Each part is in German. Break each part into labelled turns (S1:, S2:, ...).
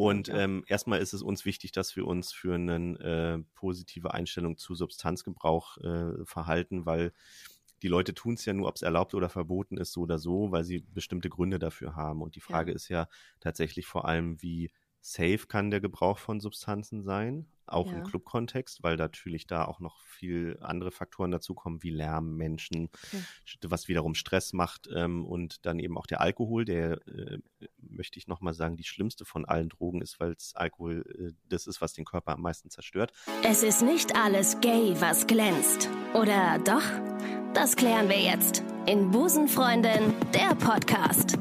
S1: Und ähm, erstmal ist es uns wichtig, dass wir uns für eine äh, positive Einstellung zu Substanzgebrauch äh, verhalten, weil die Leute tun es ja nur, ob es erlaubt oder verboten ist, so oder so, weil sie bestimmte Gründe dafür haben. Und die Frage ja. ist ja tatsächlich vor allem, wie safe kann der Gebrauch von Substanzen sein, auch ja. im Club-Kontext, weil natürlich da auch noch viel andere Faktoren dazukommen, wie Lärm, Menschen, okay. was wiederum Stress macht ähm, und dann eben auch der Alkohol, der, äh, möchte ich nochmal sagen, die schlimmste von allen Drogen ist, weil es Alkohol äh, das ist, was den Körper am meisten zerstört.
S2: Es ist nicht alles gay, was glänzt. Oder doch? Das klären wir jetzt in Busenfreundin, der Podcast.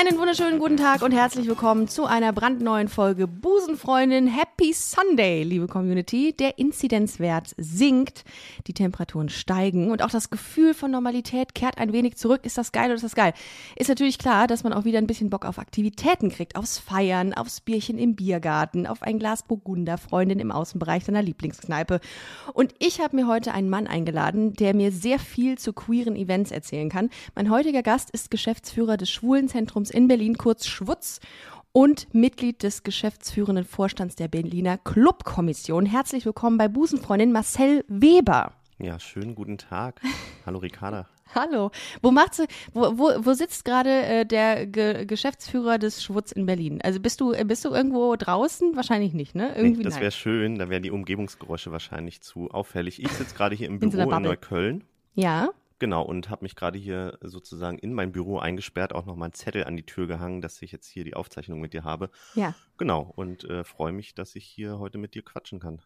S3: Einen wunderschönen guten Tag und herzlich willkommen zu einer brandneuen Folge Busenfreundin Happy Sunday, liebe Community. Der Inzidenzwert sinkt, die Temperaturen steigen und auch das Gefühl von Normalität kehrt ein wenig zurück. Ist das geil oder ist das geil? Ist natürlich klar, dass man auch wieder ein bisschen Bock auf Aktivitäten kriegt, aufs Feiern, aufs Bierchen im Biergarten, auf ein Glas Burgunder, Freundin im Außenbereich seiner Lieblingskneipe. Und ich habe mir heute einen Mann eingeladen, der mir sehr viel zu queeren Events erzählen kann. Mein heutiger Gast ist Geschäftsführer des Schwulenzentrums Zentrums in Berlin, kurz Schwutz, und Mitglied des geschäftsführenden Vorstands der Berliner Clubkommission. Herzlich willkommen bei Busenfreundin Marcel Weber.
S1: Ja, schönen guten Tag. Hallo Ricarda.
S3: Hallo. Wo macht wo, wo, wo sitzt gerade äh, der Ge Geschäftsführer des Schwutz in Berlin? Also bist du, bist du irgendwo draußen? Wahrscheinlich nicht, ne?
S1: Irgendwie nee, das wäre schön, da wären die Umgebungsgeräusche wahrscheinlich zu auffällig. Ich sitze gerade hier im Büro in, in Neukölln.
S3: Ja.
S1: Genau, und habe mich gerade hier sozusagen in mein Büro eingesperrt, auch nochmal einen Zettel an die Tür gehangen, dass ich jetzt hier die Aufzeichnung mit dir habe.
S3: Ja.
S1: Genau, und äh, freue mich, dass ich hier heute mit dir quatschen kann.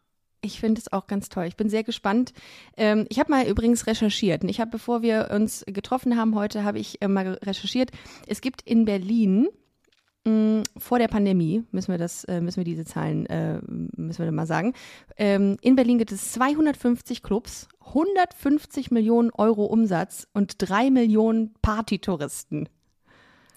S3: Ich finde es auch ganz toll. Ich bin sehr gespannt. Ähm, ich habe mal übrigens recherchiert. Ich habe, bevor wir uns getroffen haben heute, habe ich äh, mal recherchiert. Es gibt in Berlin vor der Pandemie, müssen wir das, äh, müssen wir diese Zahlen, äh, müssen wir mal sagen. Ähm, in Berlin gibt es 250 Clubs, 150 Millionen Euro Umsatz und drei Millionen Partytouristen.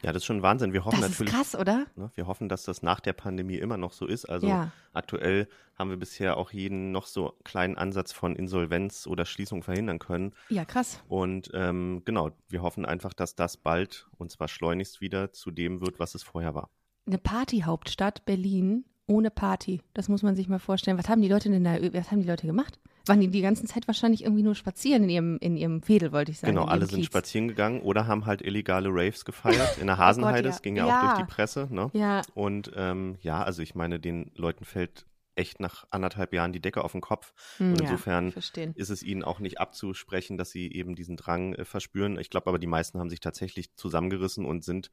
S1: Ja, das ist schon Wahnsinn. Wir hoffen
S3: das
S1: natürlich.
S3: Ist krass, oder?
S1: Ne, wir hoffen, dass das nach der Pandemie immer noch so ist. Also ja. aktuell haben wir bisher auch jeden noch so kleinen Ansatz von Insolvenz oder Schließung verhindern können.
S3: Ja, krass.
S1: Und ähm, genau, wir hoffen einfach, dass das bald und zwar schleunigst wieder zu dem wird, was es vorher war.
S3: Eine Partyhauptstadt Berlin ohne Party. Das muss man sich mal vorstellen. Was haben die Leute denn da, was haben die Leute gemacht? Waren die die ganze Zeit wahrscheinlich irgendwie nur spazieren in ihrem, in ihrem Fädel, wollte ich sagen.
S1: Genau, alle sind spazieren gegangen oder haben halt illegale Raves gefeiert in der Hasenheide. oh Gott, ja. Das ging ja, ja, auch durch die Presse. Ne?
S3: Ja.
S1: Und ähm, ja, also ich meine, den Leuten fällt echt nach anderthalb Jahren die Decke auf den Kopf.
S3: Hm,
S1: und insofern ja, ist es ihnen auch nicht abzusprechen, dass sie eben diesen Drang äh, verspüren. Ich glaube aber, die meisten haben sich tatsächlich zusammengerissen und sind,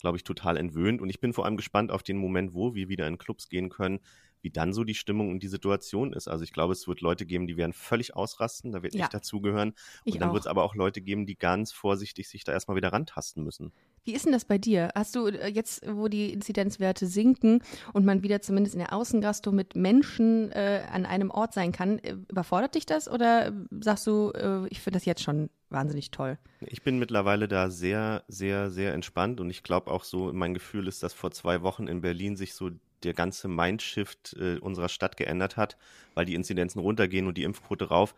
S1: glaube ich, total entwöhnt. Und ich bin vor allem gespannt auf den Moment, wo wir wieder in Clubs gehen können, wie dann so die Stimmung und die Situation ist. Also ich glaube, es wird Leute geben, die werden völlig ausrasten, da wird ja. ich dazugehören. Und dann wird es aber auch Leute geben, die ganz vorsichtig sich da erstmal wieder rantasten müssen.
S3: Wie ist denn das bei dir? Hast du äh, jetzt, wo die Inzidenzwerte sinken und man wieder zumindest in der Außengastro mit Menschen äh, an einem Ort sein kann, äh, überfordert dich das oder sagst du, äh, ich finde das jetzt schon wahnsinnig toll?
S1: Ich bin mittlerweile da sehr, sehr, sehr entspannt und ich glaube auch so, mein Gefühl ist, dass vor zwei Wochen in Berlin sich so der ganze Mindshift äh, unserer Stadt geändert hat, weil die Inzidenzen runtergehen und die Impfquote rauf.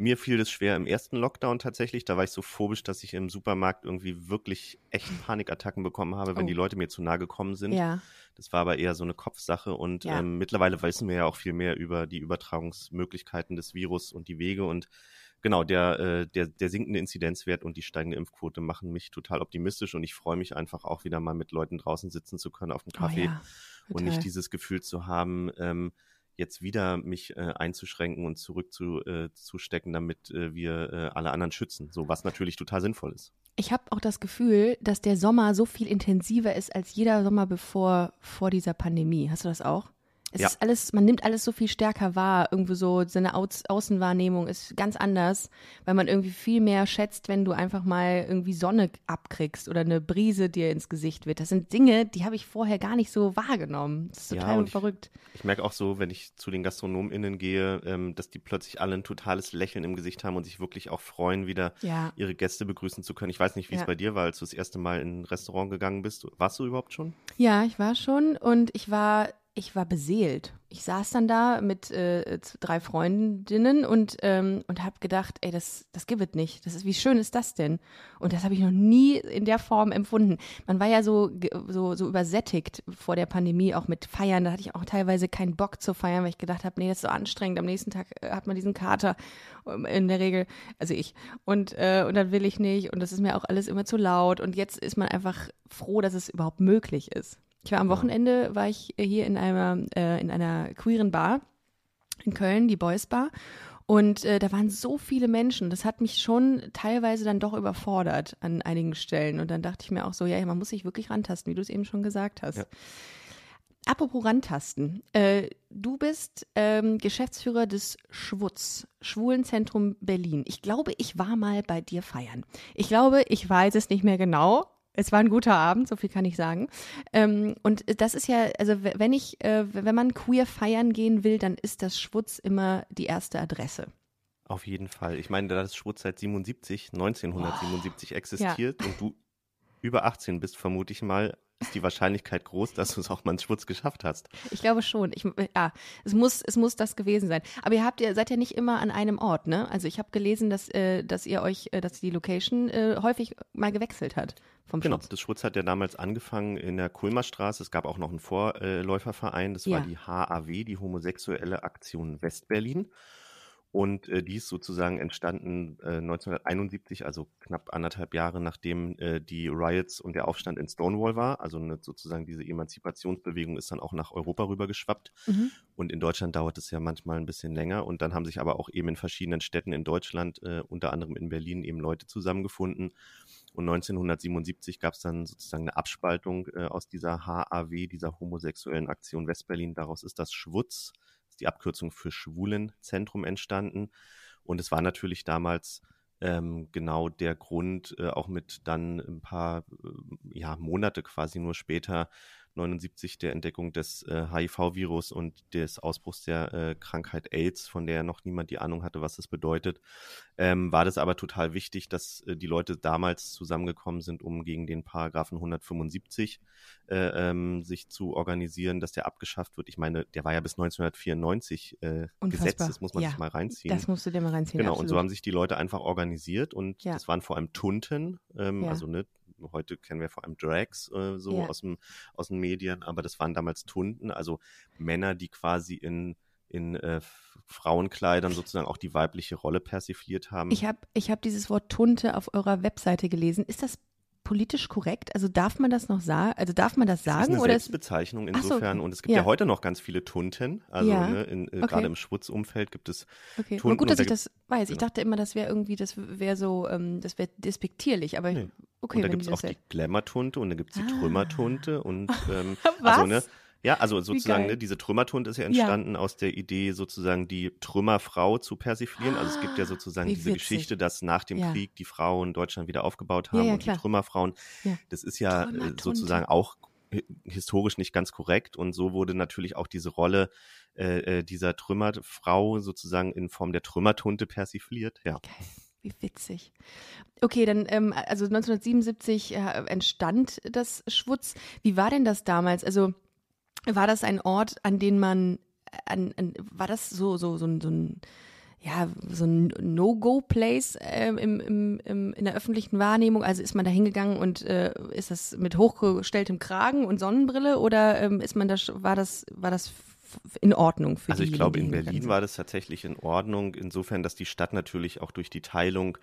S1: Mir fiel das schwer im ersten Lockdown tatsächlich. Da war ich so phobisch, dass ich im Supermarkt irgendwie wirklich echt Panikattacken bekommen habe, wenn oh. die Leute mir zu nahe gekommen sind.
S3: Ja.
S1: Das war aber eher so eine Kopfsache und ja. ähm, mittlerweile wissen wir ja auch viel mehr über die Übertragungsmöglichkeiten des Virus und die Wege und genau, der, äh, der, der sinkende Inzidenzwert und die steigende Impfquote machen mich total optimistisch und ich freue mich einfach auch wieder mal mit Leuten draußen sitzen zu können auf dem Kaffee. Oh ja und nicht dieses Gefühl zu haben, ähm, jetzt wieder mich äh, einzuschränken und zurückzustecken, äh, damit äh, wir äh, alle anderen schützen. So was natürlich total sinnvoll ist.
S3: Ich habe auch das Gefühl, dass der Sommer so viel intensiver ist als jeder Sommer bevor vor dieser Pandemie. Hast du das auch? Es ja. ist alles, man nimmt alles so viel stärker wahr. Irgendwie so, seine Au Außenwahrnehmung ist ganz anders, weil man irgendwie viel mehr schätzt, wenn du einfach mal irgendwie Sonne abkriegst oder eine Brise dir ins Gesicht wird. Das sind Dinge, die habe ich vorher gar nicht so wahrgenommen. Das ist total ja, verrückt.
S1: Ich, ich, merke auch so, wenn ich zu den GastronomInnen gehe, ähm, dass die plötzlich alle ein totales Lächeln im Gesicht haben und sich wirklich auch freuen, wieder
S3: ja.
S1: ihre Gäste begrüßen zu können. Ich weiß nicht, wie es bei dir war, als du das erste Mal in ein Restaurant gegangen bist. Warst du überhaupt schon?
S3: Ja, ich war schon und ich war ich war beseelt. Ich saß dann da mit äh, drei Freundinnen und, ähm, und habe gedacht, ey, das, das gibt es nicht. Das ist, wie schön ist das denn? Und das habe ich noch nie in der Form empfunden. Man war ja so, so, so übersättigt vor der Pandemie, auch mit Feiern. Da hatte ich auch teilweise keinen Bock zu feiern, weil ich gedacht habe, nee, das ist so anstrengend. Am nächsten Tag äh, hat man diesen Kater ähm, in der Regel, also ich. Und, äh, und dann will ich nicht. Und das ist mir auch alles immer zu laut. Und jetzt ist man einfach froh, dass es überhaupt möglich ist. Ich war am Wochenende, war ich hier in einer, äh, in einer queeren Bar in Köln, die Boys Bar. Und äh, da waren so viele Menschen. Das hat mich schon teilweise dann doch überfordert an einigen Stellen. Und dann dachte ich mir auch so, ja, man muss sich wirklich rantasten, wie du es eben schon gesagt hast. Ja. Apropos Rantasten. Äh, du bist ähm, Geschäftsführer des Schwutz, Schwulenzentrum Berlin. Ich glaube, ich war mal bei dir feiern. Ich glaube, ich weiß es nicht mehr genau, es war ein guter Abend, so viel kann ich sagen. Ähm, und das ist ja, also wenn ich, äh, wenn man queer feiern gehen will, dann ist das Schwutz immer die erste Adresse.
S1: Auf jeden Fall. Ich meine, da das Schwutz seit 77, 1977 oh, existiert ja. und du über 18 bist, vermute ich mal, ist die Wahrscheinlichkeit groß, dass du es auch mal ins Schwutz geschafft hast.
S3: Ich glaube schon. Ich, ja, es muss, es muss das gewesen sein. Aber ihr habt, ihr seid ja nicht immer an einem Ort, ne? Also ich habe gelesen, dass, äh, dass ihr euch, äh, dass die Location äh, häufig mal gewechselt hat vom
S1: genau,
S3: Schutz.
S1: das Schutz hat ja damals angefangen in der Kulmerstraße. Es gab auch noch einen Vorläuferverein, das ja. war die HAW, die Homosexuelle Aktion Westberlin. Und äh, die ist sozusagen entstanden äh, 1971, also knapp anderthalb Jahre nachdem äh, die Riots und der Aufstand in Stonewall war. Also eine, sozusagen diese Emanzipationsbewegung ist dann auch nach Europa rübergeschwappt. Mhm. Und in Deutschland dauert es ja manchmal ein bisschen länger. Und dann haben sich aber auch eben in verschiedenen Städten in Deutschland, äh, unter anderem in Berlin, eben Leute zusammengefunden. Und 1977 gab es dann sozusagen eine Abspaltung äh, aus dieser HAW, dieser homosexuellen Aktion Westberlin. Daraus ist das Schwutz die Abkürzung für Schwulenzentrum entstanden. Und es war natürlich damals ähm, genau der Grund, äh, auch mit dann ein paar äh, ja, Monate quasi nur später 79 der Entdeckung des äh, HIV-Virus und des Ausbruchs der äh, Krankheit AIDS, von der noch niemand die Ahnung hatte, was das bedeutet, ähm, war das aber total wichtig, dass äh, die Leute damals zusammengekommen sind, um gegen den Paragraphen 175 äh, ähm, sich zu organisieren, dass der abgeschafft wird. Ich meine, der war ja bis 1994 äh, gesetzt, das muss man ja, sich mal reinziehen.
S3: Das musst du dir mal reinziehen.
S1: Genau, absolut. und so haben sich die Leute einfach organisiert und
S3: ja.
S1: das waren vor allem Tunten, ähm, ja. also ne, heute kennen wir vor allem Drags äh, so ja. aus, dem, aus den Medien, aber das waren damals Tunden, also Männer, die quasi in in äh, Frauenkleidern sozusagen auch die weibliche Rolle persifliert haben.
S3: Ich habe ich hab dieses Wort Tunte auf eurer Webseite gelesen. Ist das politisch korrekt? Also darf man das noch sagen? Also darf man das sagen? Das ist
S1: eine
S3: oder
S1: Selbstbezeichnung insofern. So. Und es gibt ja. ja. heute noch ganz viele Tunten. Also
S3: ja.
S1: ne, in, äh, okay. gerade im Schwutzumfeld gibt es
S3: okay. Tunten. gut, dass ich das weiß. Ich dachte immer, das wäre irgendwie, das wäre so, ähm, das wäre despektierlich. Aber nee. okay,
S1: und da gibt es auch die Glamour-Tunte und da gibt es die ah. Trümmertunte und ähm, Was? also ne, ja, also sozusagen, ne, diese Trümmertund ist ja entstanden ja. aus der Idee, sozusagen die Trümmerfrau zu persiflieren. Also es gibt ja sozusagen Wie diese witzig. Geschichte, dass nach dem ja. Krieg die Frauen Deutschland wieder aufgebaut haben ja, und die Trümmerfrauen. Das ist ja äh, sozusagen auch historisch nicht ganz korrekt und so wurde natürlich auch diese Rolle äh, äh dieser Trümmerfrau sozusagen in Form der Trümmertunte persifliert. Ja.
S3: Okay. Wie witzig. Okay, dann, ähm, also 1977 äh, entstand das Schwutz. Wie war denn das damals? Also war das ein Ort, an den man, an, an, war das so, so, so, so ein, ja, so ein No-Go-Place äh, im, im, im, in der öffentlichen Wahrnehmung? Also ist man da hingegangen und äh, ist das mit hochgestelltem Kragen und Sonnenbrille oder ähm, ist man das, war das, war das in Ordnung für
S1: Also
S3: ich
S1: glaube, in Berlin war das tatsächlich in Ordnung, insofern, dass die Stadt natürlich auch durch die Teilung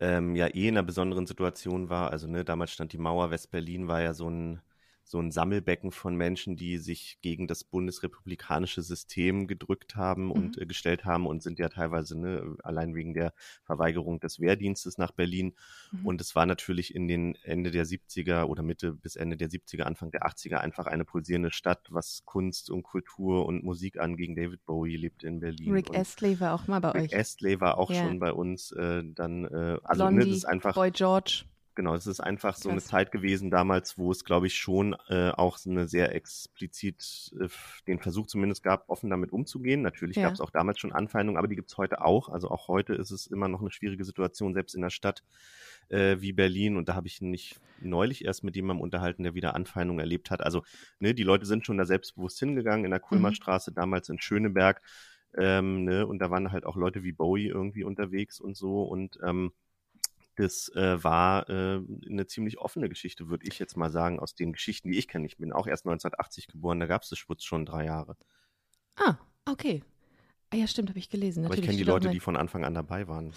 S1: ähm, ja eh in einer besonderen Situation war. Also ne, damals stand die Mauer, West-Berlin war ja so ein so ein Sammelbecken von Menschen, die sich gegen das bundesrepublikanische System gedrückt haben mhm. und äh, gestellt haben und sind ja teilweise ne, allein wegen der Verweigerung des Wehrdienstes nach Berlin. Mhm. Und es war natürlich in den Ende der 70er oder Mitte bis Ende der 70er, Anfang der 80er einfach eine pulsierende Stadt, was Kunst und Kultur und Musik anging. David Bowie lebte in Berlin.
S3: Rick Astley war auch mal bei
S1: Rick
S3: euch.
S1: Rick Astley war auch ja. schon bei uns. Äh, dann, äh, also
S3: Blondie,
S1: ne, das ist einfach.
S3: Boy George.
S1: Genau, es ist einfach so eine
S3: Krass.
S1: Zeit gewesen damals, wo es, glaube ich, schon äh, auch eine sehr explizit äh, den Versuch zumindest gab, offen damit umzugehen. Natürlich
S3: Ja.
S1: gab es auch damals schon Anfeindungen, aber die gibt es heute auch. Also auch heute ist es immer noch eine schwierige Situation, selbst in einer Stadt äh, wie Berlin. Und da habe ich mich neulich erst mit jemandem unterhalten, der wieder Anfeindungen erlebt hat. Also ne, die Leute sind schon da selbstbewusst hingegangen in der Kulmerstraße, damals in Schöneberg. Ähm, ne, und da waren halt auch Leute wie Bowie irgendwie unterwegs und so. Und ähm, das äh, war äh, eine ziemlich offene Geschichte, würde ich jetzt mal sagen, aus den Geschichten, die ich kenne. Ich bin auch erst 1980 geboren, da gab es das Schwutz schon drei Jahre.
S3: Ah, okay. Ah, ja, stimmt, habe ich gelesen.
S1: Aber ich
S3: Natürlich
S1: kenne die Leute, die von Anfang an dabei waren.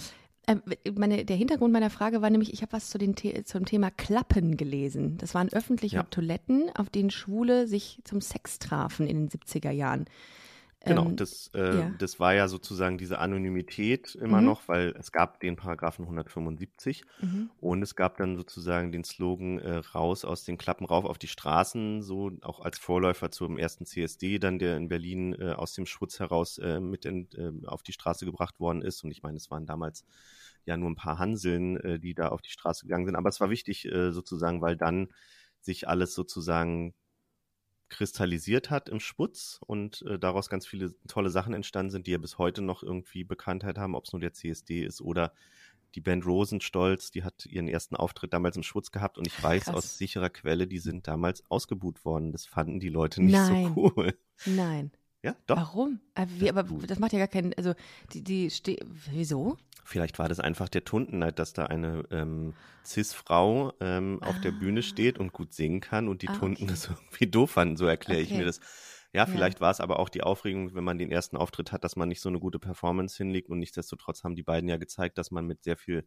S3: Ähm, meine, der Hintergrund meiner Frage war nämlich, ich habe was zu den The zum Thema Klappen gelesen. Das waren öffentliche
S1: Ja.
S3: Toiletten, auf denen Schwule sich zum Sex trafen in den 70er Jahren.
S1: Genau,
S3: Ähm,
S1: das, äh,
S3: ja.
S1: das war ja sozusagen diese Anonymität immer
S3: Mhm.
S1: noch, weil es gab den Paragraphen 175
S3: Mhm.
S1: und es gab dann sozusagen den Slogan äh, raus aus den Klappen rauf auf die Straßen, so auch als Vorläufer zum ersten CSD, dann der in Berlin äh, aus dem Schwutz heraus äh, mit in, äh, auf die Straße gebracht worden ist. Und ich meine, es waren damals ja nur ein paar Hanseln, äh, die da auf die Straße gegangen sind. Aber es war wichtig äh, sozusagen, weil dann sich alles sozusagen kristallisiert hat im Schwutz und äh, daraus ganz viele tolle Sachen entstanden sind, die ja bis heute noch irgendwie Bekanntheit haben, ob es nur der CSD ist oder die Band Rosenstolz, die hat ihren ersten Auftritt damals im Schwutz gehabt und ich weiß
S3: Krass.
S1: aus sicherer Quelle, die sind damals ausgebuht worden. Das fanden die Leute nicht
S3: Nein.
S1: so cool.
S3: Nein.
S1: Ja, doch.
S3: Warum? Aber, wie, aber das macht ja gar keinen, also die, die wieso?
S1: Vielleicht war das einfach der Tuntenneid, dass da eine ähm, Cis-Frau ähm, auf der Bühne steht und gut singen kann und die
S3: Ah,
S1: Tunten
S3: okay.
S1: das irgendwie doof fanden. So erkläre ich
S3: Okay.
S1: mir das. Ja, vielleicht war es aber auch die Aufregung, wenn man den ersten Auftritt hat, dass man nicht so eine gute Performance hinlegt und nichtsdestotrotz haben die beiden ja gezeigt, dass man mit sehr viel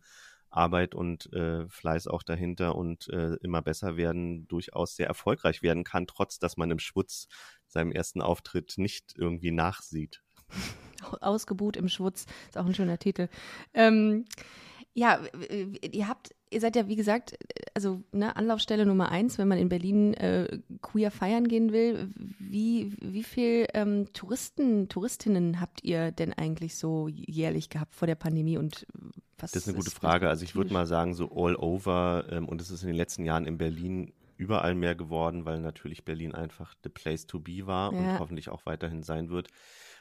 S1: Arbeit und äh, Fleiß auch dahinter und äh, immer besser werden durchaus sehr erfolgreich werden kann, trotz dass man im Schwutz seinem ersten Auftritt nicht irgendwie nachsieht.
S3: Ausgebuht im Schwutz, ist auch ein schöner Titel. Ähm, ja, ihr habt, ihr seid ja wie gesagt, also ne, Anlaufstelle Nummer eins, wenn man in Berlin äh, queer feiern gehen will. Wie, wie viel ähm, Touristen, Touristinnen habt ihr denn eigentlich so jährlich gehabt vor der Pandemie und was
S1: Das ist eine gute Frage. Also ich würde mal sagen, so all over, ähm, und es ist in den letzten Jahren in Berlin überall mehr geworden, weil natürlich Berlin einfach the place to be war
S3: Ja.
S1: und hoffentlich auch weiterhin sein wird.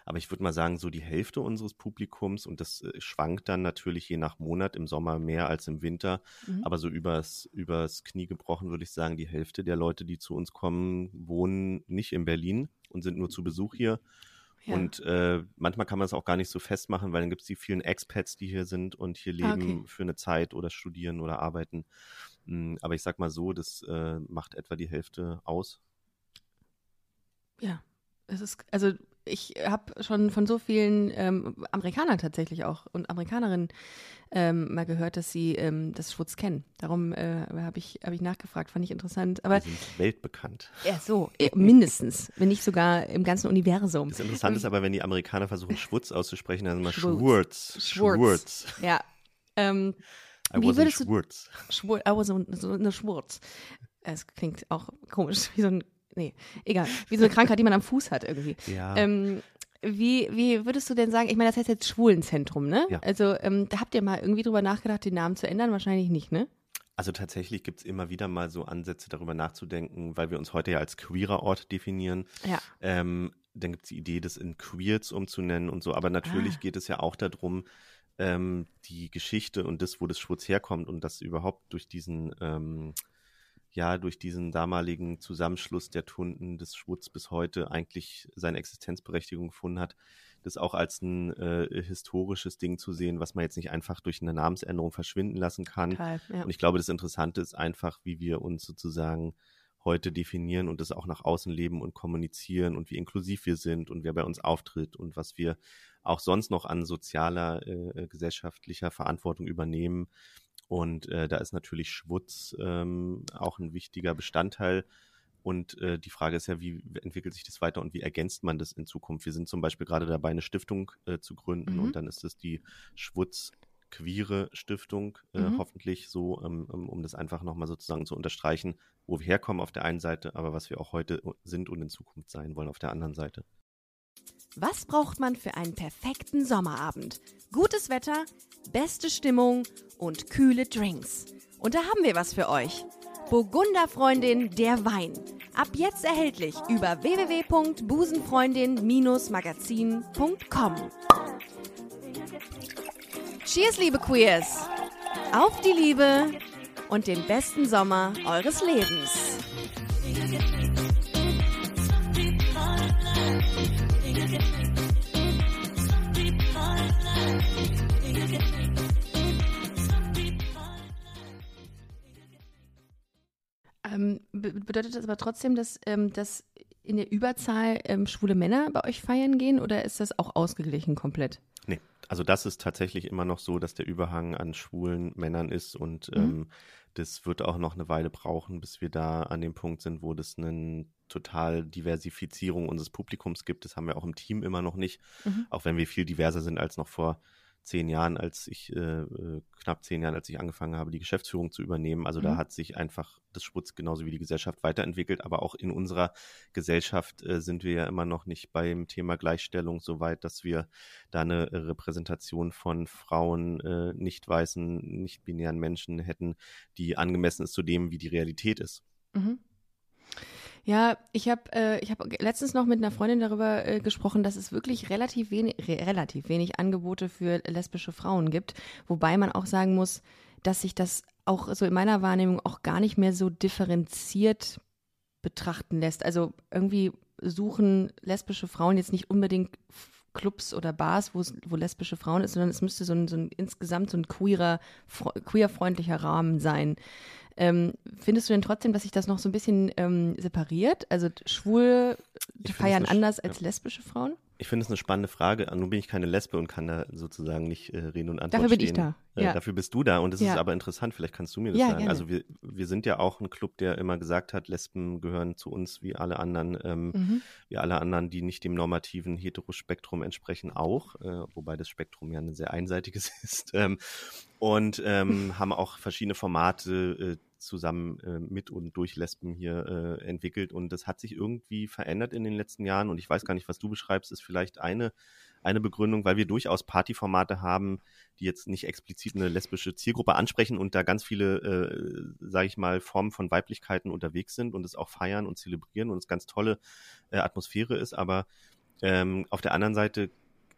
S1: Aber ich würde mal sagen, so die Hälfte unseres Publikums, und das äh, schwankt dann natürlich je nach Monat, im Sommer mehr als im Winter,
S3: Mhm.
S1: aber so übers, übers Knie gebrochen würde ich sagen, die Hälfte der Leute, die zu uns kommen, wohnen nicht in Berlin und sind nur zu Besuch hier.
S3: Ja.
S1: Und äh, manchmal kann man es auch gar nicht so festmachen, weil dann gibt es die vielen Expats, die hier sind und hier
S3: Ah,
S1: leben
S3: okay.
S1: für eine Zeit oder studieren oder arbeiten. Mm, Aber ich sag mal so, das äh, macht etwa die Hälfte aus.
S3: Ja, es ist, also ich habe schon von so vielen ähm, Amerikanern tatsächlich auch und Amerikanerinnen ähm, mal gehört, dass sie ähm, das Schwutz kennen. Darum äh, habe ich, hab ich nachgefragt, fand ich interessant. Aber
S1: Wir sind weltbekannt.
S3: ja, so, äh, mindestens, wenn nicht sogar im ganzen Universum.
S1: Das Interessante ist aber, wenn die Amerikaner versuchen, Schwutz auszusprechen, dann immer
S3: Schwurz.
S1: Schwurz.
S3: Schwurz. Ja. Ähm,
S1: I
S3: Wie
S1: was
S3: würdest du-
S1: Schwurz.
S3: Schwur, aber so, so eine Schwurz. Es klingt auch komisch, wie so ein, nee, egal, wie so eine Krankheit, die man am Fuß hat irgendwie.
S1: Ja.
S3: Ähm, wie, wie würdest du denn sagen, ich meine, das heißt jetzt Schwulenzentrum, ne?
S1: Ja.
S3: Also, ähm, da habt ihr mal irgendwie drüber nachgedacht, den Namen zu ändern? Wahrscheinlich nicht, ne?
S1: Also tatsächlich gibt es immer wieder mal so Ansätze, darüber nachzudenken, weil wir uns heute ja als queerer Ort definieren.
S3: Ja.
S1: Ähm, dann gibt es die Idee, das in Queers umzunennen und so. Aber natürlich
S3: Ah.
S1: geht es ja auch darum, ähm, die Geschichte und das, wo das Schwutz herkommt und das überhaupt durch diesen, ähm, ja, durch diesen damaligen Zusammenschluss der Tunden des Schwutz bis heute eigentlich seine Existenzberechtigung gefunden hat, das auch als ein äh, historisches Ding zu sehen, was man jetzt nicht einfach durch eine Namensänderung verschwinden lassen kann.
S3: Total, ja.
S1: Und ich glaube, das Interessante ist einfach, wie wir uns sozusagen heute definieren und das auch nach außen leben und kommunizieren und wie inklusiv wir sind und wer bei uns auftritt und was wir auch sonst noch an sozialer, äh, gesellschaftlicher Verantwortung übernehmen. Und äh, da ist natürlich Schwutz ähm, auch ein wichtiger Bestandteil. Und äh, die Frage ist ja, wie entwickelt sich das weiter und wie ergänzt man das in Zukunft? Wir sind zum Beispiel gerade dabei, eine Stiftung äh, zu gründen
S3: Mhm.
S1: und dann ist es die Schwutz queere Stiftung, äh,
S3: Mhm.
S1: hoffentlich so, ähm, um, um das einfach nochmal sozusagen zu unterstreichen, wo wir herkommen auf der einen Seite, aber was wir auch heute sind und in Zukunft sein wollen auf der anderen Seite.
S3: Was braucht man für einen perfekten Sommerabend? Gutes Wetter, beste Stimmung und kühle Drinks. Und da haben wir was für euch. Burgunderfreundin der Wein. Ab jetzt erhältlich über www.busenfreundin-magazin.com. Cheers, liebe Queers! Auf die Liebe und den besten Sommer eures Lebens. Ähm, be- bedeutet das aber trotzdem, dass, ähm, dass in der Überzahl ähm, schwule Männer bei euch feiern gehen oder ist das auch ausgeglichen komplett?
S1: Nee, also das ist tatsächlich immer noch so, dass der Überhang an schwulen Männern ist und
S3: Mhm.
S1: ähm, das wird auch noch eine Weile brauchen, bis wir da an dem Punkt sind, wo das eine total Diversifizierung unseres Publikums gibt. Das haben wir auch im Team immer noch nicht,
S3: Mhm.
S1: auch wenn wir viel diverser sind als noch vor zehn Jahren, als ich, äh, äh, knapp zehn Jahren, als ich angefangen habe, die Geschäftsführung zu übernehmen. Also da
S3: Mhm.
S1: hat sich einfach das Schwutz genauso wie die Gesellschaft weiterentwickelt, aber auch in unserer Gesellschaft äh, sind wir ja immer noch nicht beim Thema Gleichstellung so weit, dass wir da eine äh, Repräsentation von Frauen, äh, nicht weißen, nicht binären Menschen hätten, die angemessen ist zu dem, wie die Realität ist.
S3: Mhm. Ja, ich habe äh, hab letztens noch mit einer Freundin darüber äh, gesprochen, dass es wirklich relativ wenig, re relativ wenig Angebote für lesbische Frauen gibt. Wobei man auch sagen muss, dass sich das auch so in meiner Wahrnehmung auch gar nicht mehr so differenziert betrachten lässt. Also irgendwie suchen lesbische Frauen jetzt nicht unbedingt Clubs oder Bars, wo wo lesbische Frauen ist, sondern es müsste so ein, so ein insgesamt so ein queerer, fre- queerfreundlicher Rahmen sein. Ähm, findest du denn trotzdem, dass sich das noch so ein bisschen ähm, separiert? Also schwul
S1: Ich
S3: feiern anders
S1: ja.
S3: als lesbische Frauen?
S1: Ich finde es eine spannende Frage. Nun bin ich keine Lesbe und kann da sozusagen nicht äh, reden und antworten.
S3: Dafür bin ich
S1: stehen.
S3: da,
S1: Äh,
S3: ja.
S1: Dafür bist du da und es
S3: Ja.
S1: ist aber interessant. Vielleicht kannst du mir das
S3: Ja,
S1: sagen.
S3: gerne.
S1: Also wir, wir sind ja auch ein Club, der immer gesagt hat, Lesben gehören zu uns wie alle anderen, ähm,
S3: Mhm.
S1: wie alle anderen, die nicht dem normativen Heterospektrum entsprechen, auch. Äh, wobei das Spektrum ja ein sehr einseitiges ist. Ähm, und ähm, haben auch verschiedene Formate äh, zusammen äh, mit und durch Lesben hier äh, entwickelt. Und das hat sich irgendwie verändert in den letzten Jahren. Und ich weiß gar nicht, was du beschreibst, ist vielleicht eine, eine Begründung, weil wir durchaus Partyformate haben, die jetzt nicht explizit eine lesbische Zielgruppe ansprechen und da ganz viele, äh, sage ich mal, Formen von Weiblichkeiten unterwegs sind und es auch feiern und zelebrieren und es ganz tolle äh, Atmosphäre ist, aber ähm, auf der anderen Seite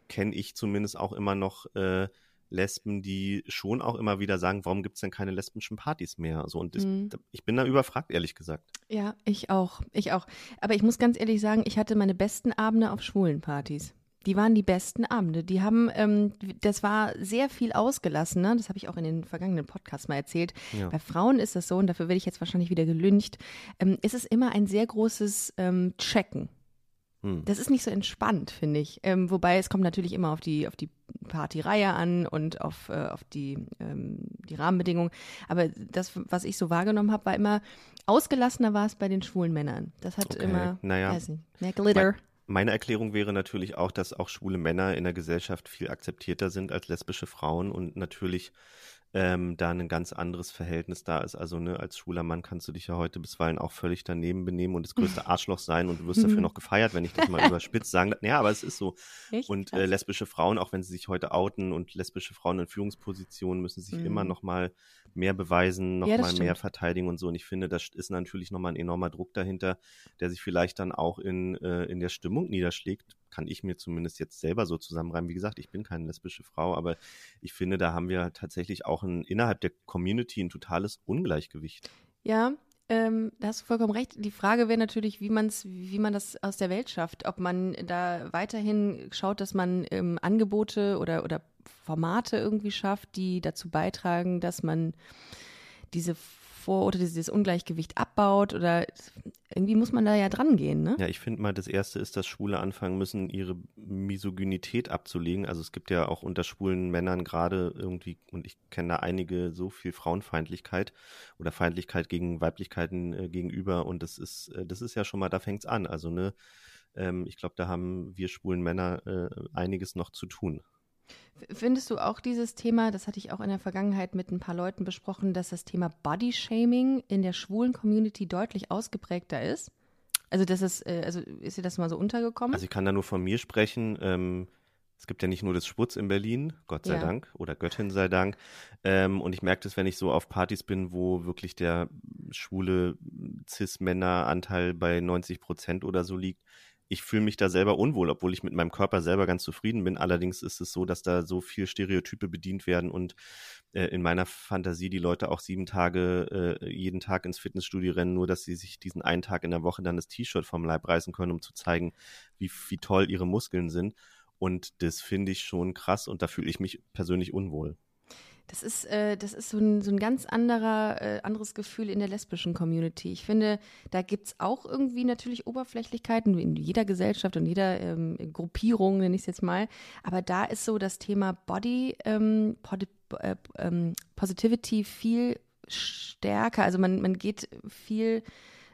S1: kenne ich zumindest auch immer noch äh, Lesben, die schon auch immer wieder sagen, warum gibt es denn keine lesbischen Partys mehr? So, und
S3: Mhm.
S1: ich bin da überfragt, ehrlich gesagt.
S3: Ja, ich auch. Ich auch. Aber ich muss ganz ehrlich sagen, ich hatte meine besten Abende auf schwulen Partys. Die waren die besten Abende. Die haben, ähm, das war sehr viel ausgelassener. Das habe ich auch in den vergangenen Podcasts mal erzählt.
S1: Ja.
S3: Bei Frauen ist das so, und dafür werde ich jetzt wahrscheinlich wieder gelüncht, ähm, ist es immer ein sehr großes ähm, Checken.
S1: Hm.
S3: Das ist nicht so entspannt, finde ich. Ähm, wobei es kommt natürlich immer auf die, auf die Partyreihe an und auf, äh, auf die, ähm, die Rahmenbedingungen. Aber das, was ich so wahrgenommen habe, war immer ausgelassener war es bei den schwulen Männern. Das hat
S1: Okay,
S3: immer,
S1: naja.
S3: weiß nicht, mehr Glitter.
S1: Meine Erklärung wäre natürlich auch, dass auch schwule Männer in der Gesellschaft viel akzeptierter sind als lesbische Frauen und natürlich ähm, da ein ganz anderes Verhältnis da ist. Also ne, als schwuler Mann kannst du dich ja heute bisweilen auch völlig daneben benehmen und das größte Arschloch sein und du wirst dafür noch gefeiert, wenn ich das mal überspitzt sagen darf. Ja, aber es ist so.
S3: Echt?
S1: Und äh, lesbische Frauen, auch wenn sie sich heute outen und lesbische Frauen in Führungspositionen müssen sich
S3: Mhm.
S1: immer noch mal mehr beweisen, noch
S3: Ja,
S1: mal mehr
S3: stimmt.
S1: verteidigen und so. Und ich finde, das ist natürlich noch mal ein enormer Druck dahinter, der sich vielleicht dann auch in, äh, in der Stimmung niederschlägt. Kann ich mir zumindest jetzt selber so zusammenreimen. Wie gesagt, ich bin keine lesbische Frau, aber ich finde, da haben wir tatsächlich auch ein, innerhalb der Community ein totales Ungleichgewicht.
S3: Ja, ähm, da hast du vollkommen recht. Die Frage wäre natürlich, wie, man's, wie man das aus der Welt schafft. Ob man da weiterhin schaut, dass man ähm, Angebote oder, oder Formate irgendwie schafft, die dazu beitragen, dass man diese Vor- oder dieses Ungleichgewicht abbaut oder irgendwie muss man da ja dran gehen, ne?
S1: Ja, ich finde mal, das Erste ist, dass Schwule anfangen müssen, ihre Misogynität abzulegen. Also es gibt ja auch unter schwulen Männern gerade irgendwie, und ich kenne da einige, so viel Frauenfeindlichkeit oder Feindlichkeit gegen Weiblichkeiten äh, gegenüber. Und das ist, äh, das ist ja schon mal, da fängt's an. Also ne, ähm, ich glaube, da haben wir schwulen Männer äh, einiges noch zu tun.
S3: Findest du auch dieses Thema, das hatte ich auch in der Vergangenheit mit ein paar Leuten besprochen, dass das Thema Body Shaming in der schwulen Community deutlich ausgeprägter ist? Also das ist, äh, also ist dir das mal so untergekommen?
S1: Also ich kann da nur von mir sprechen. Ähm, es gibt ja nicht nur das Sputz in Berlin, Gott sei
S3: Ja.
S1: Dank, oder Göttin sei Dank. Ähm, und ich merke das, wenn ich so auf Partys bin, wo wirklich der schwule Cis-Männer-Anteil bei 90 Prozent oder so liegt. Ich fühle mich da selber unwohl, obwohl ich mit meinem Körper selber ganz zufrieden bin. Allerdings ist es so, dass da so viel Stereotype bedient werden und äh, in meiner Fantasie die Leute auch sieben Tage äh, jeden Tag ins Fitnessstudio rennen, nur dass sie sich diesen einen Tag in der Woche dann das T-Shirt vom Leib reißen können, um zu zeigen, wie, wie toll ihre Muskeln sind. Und das finde ich schon krass und da fühle ich mich persönlich unwohl.
S3: Das ist, äh, das ist so ein, so ein ganz anderer, äh, anderes Gefühl in der lesbischen Community. Ich finde, da gibt es auch irgendwie natürlich Oberflächlichkeiten in jeder Gesellschaft und jeder ähm, Gruppierung, nenne ich es jetzt mal. Aber da ist so das Thema Body ähm, Podi äh, ähm, Positivity viel stärker. Also man, man geht viel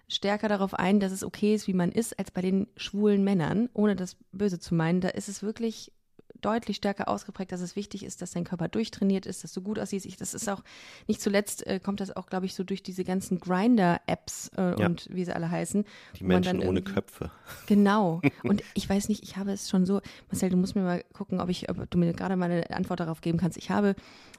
S3: stärker darauf ein, dass es okay ist, wie man ist, als bei den schwulen Männern, ohne das Böse zu meinen. Da ist es wirklich deutlich stärker ausgeprägt, dass es wichtig ist, dass dein Körper durchtrainiert ist, dass du gut aussiehst. Ich, das ist auch, nicht zuletzt äh, kommt das auch, glaube ich, so durch diese ganzen Grinder-Apps äh,
S1: Ja.
S3: und wie sie alle heißen.
S1: Die Menschen ohne Köpfe.
S3: Genau. Und ich weiß nicht, ich habe es schon so, Marcel, du musst mir mal gucken, ob ich, ob du mir gerade mal eine Antwort darauf geben kannst. Ich habe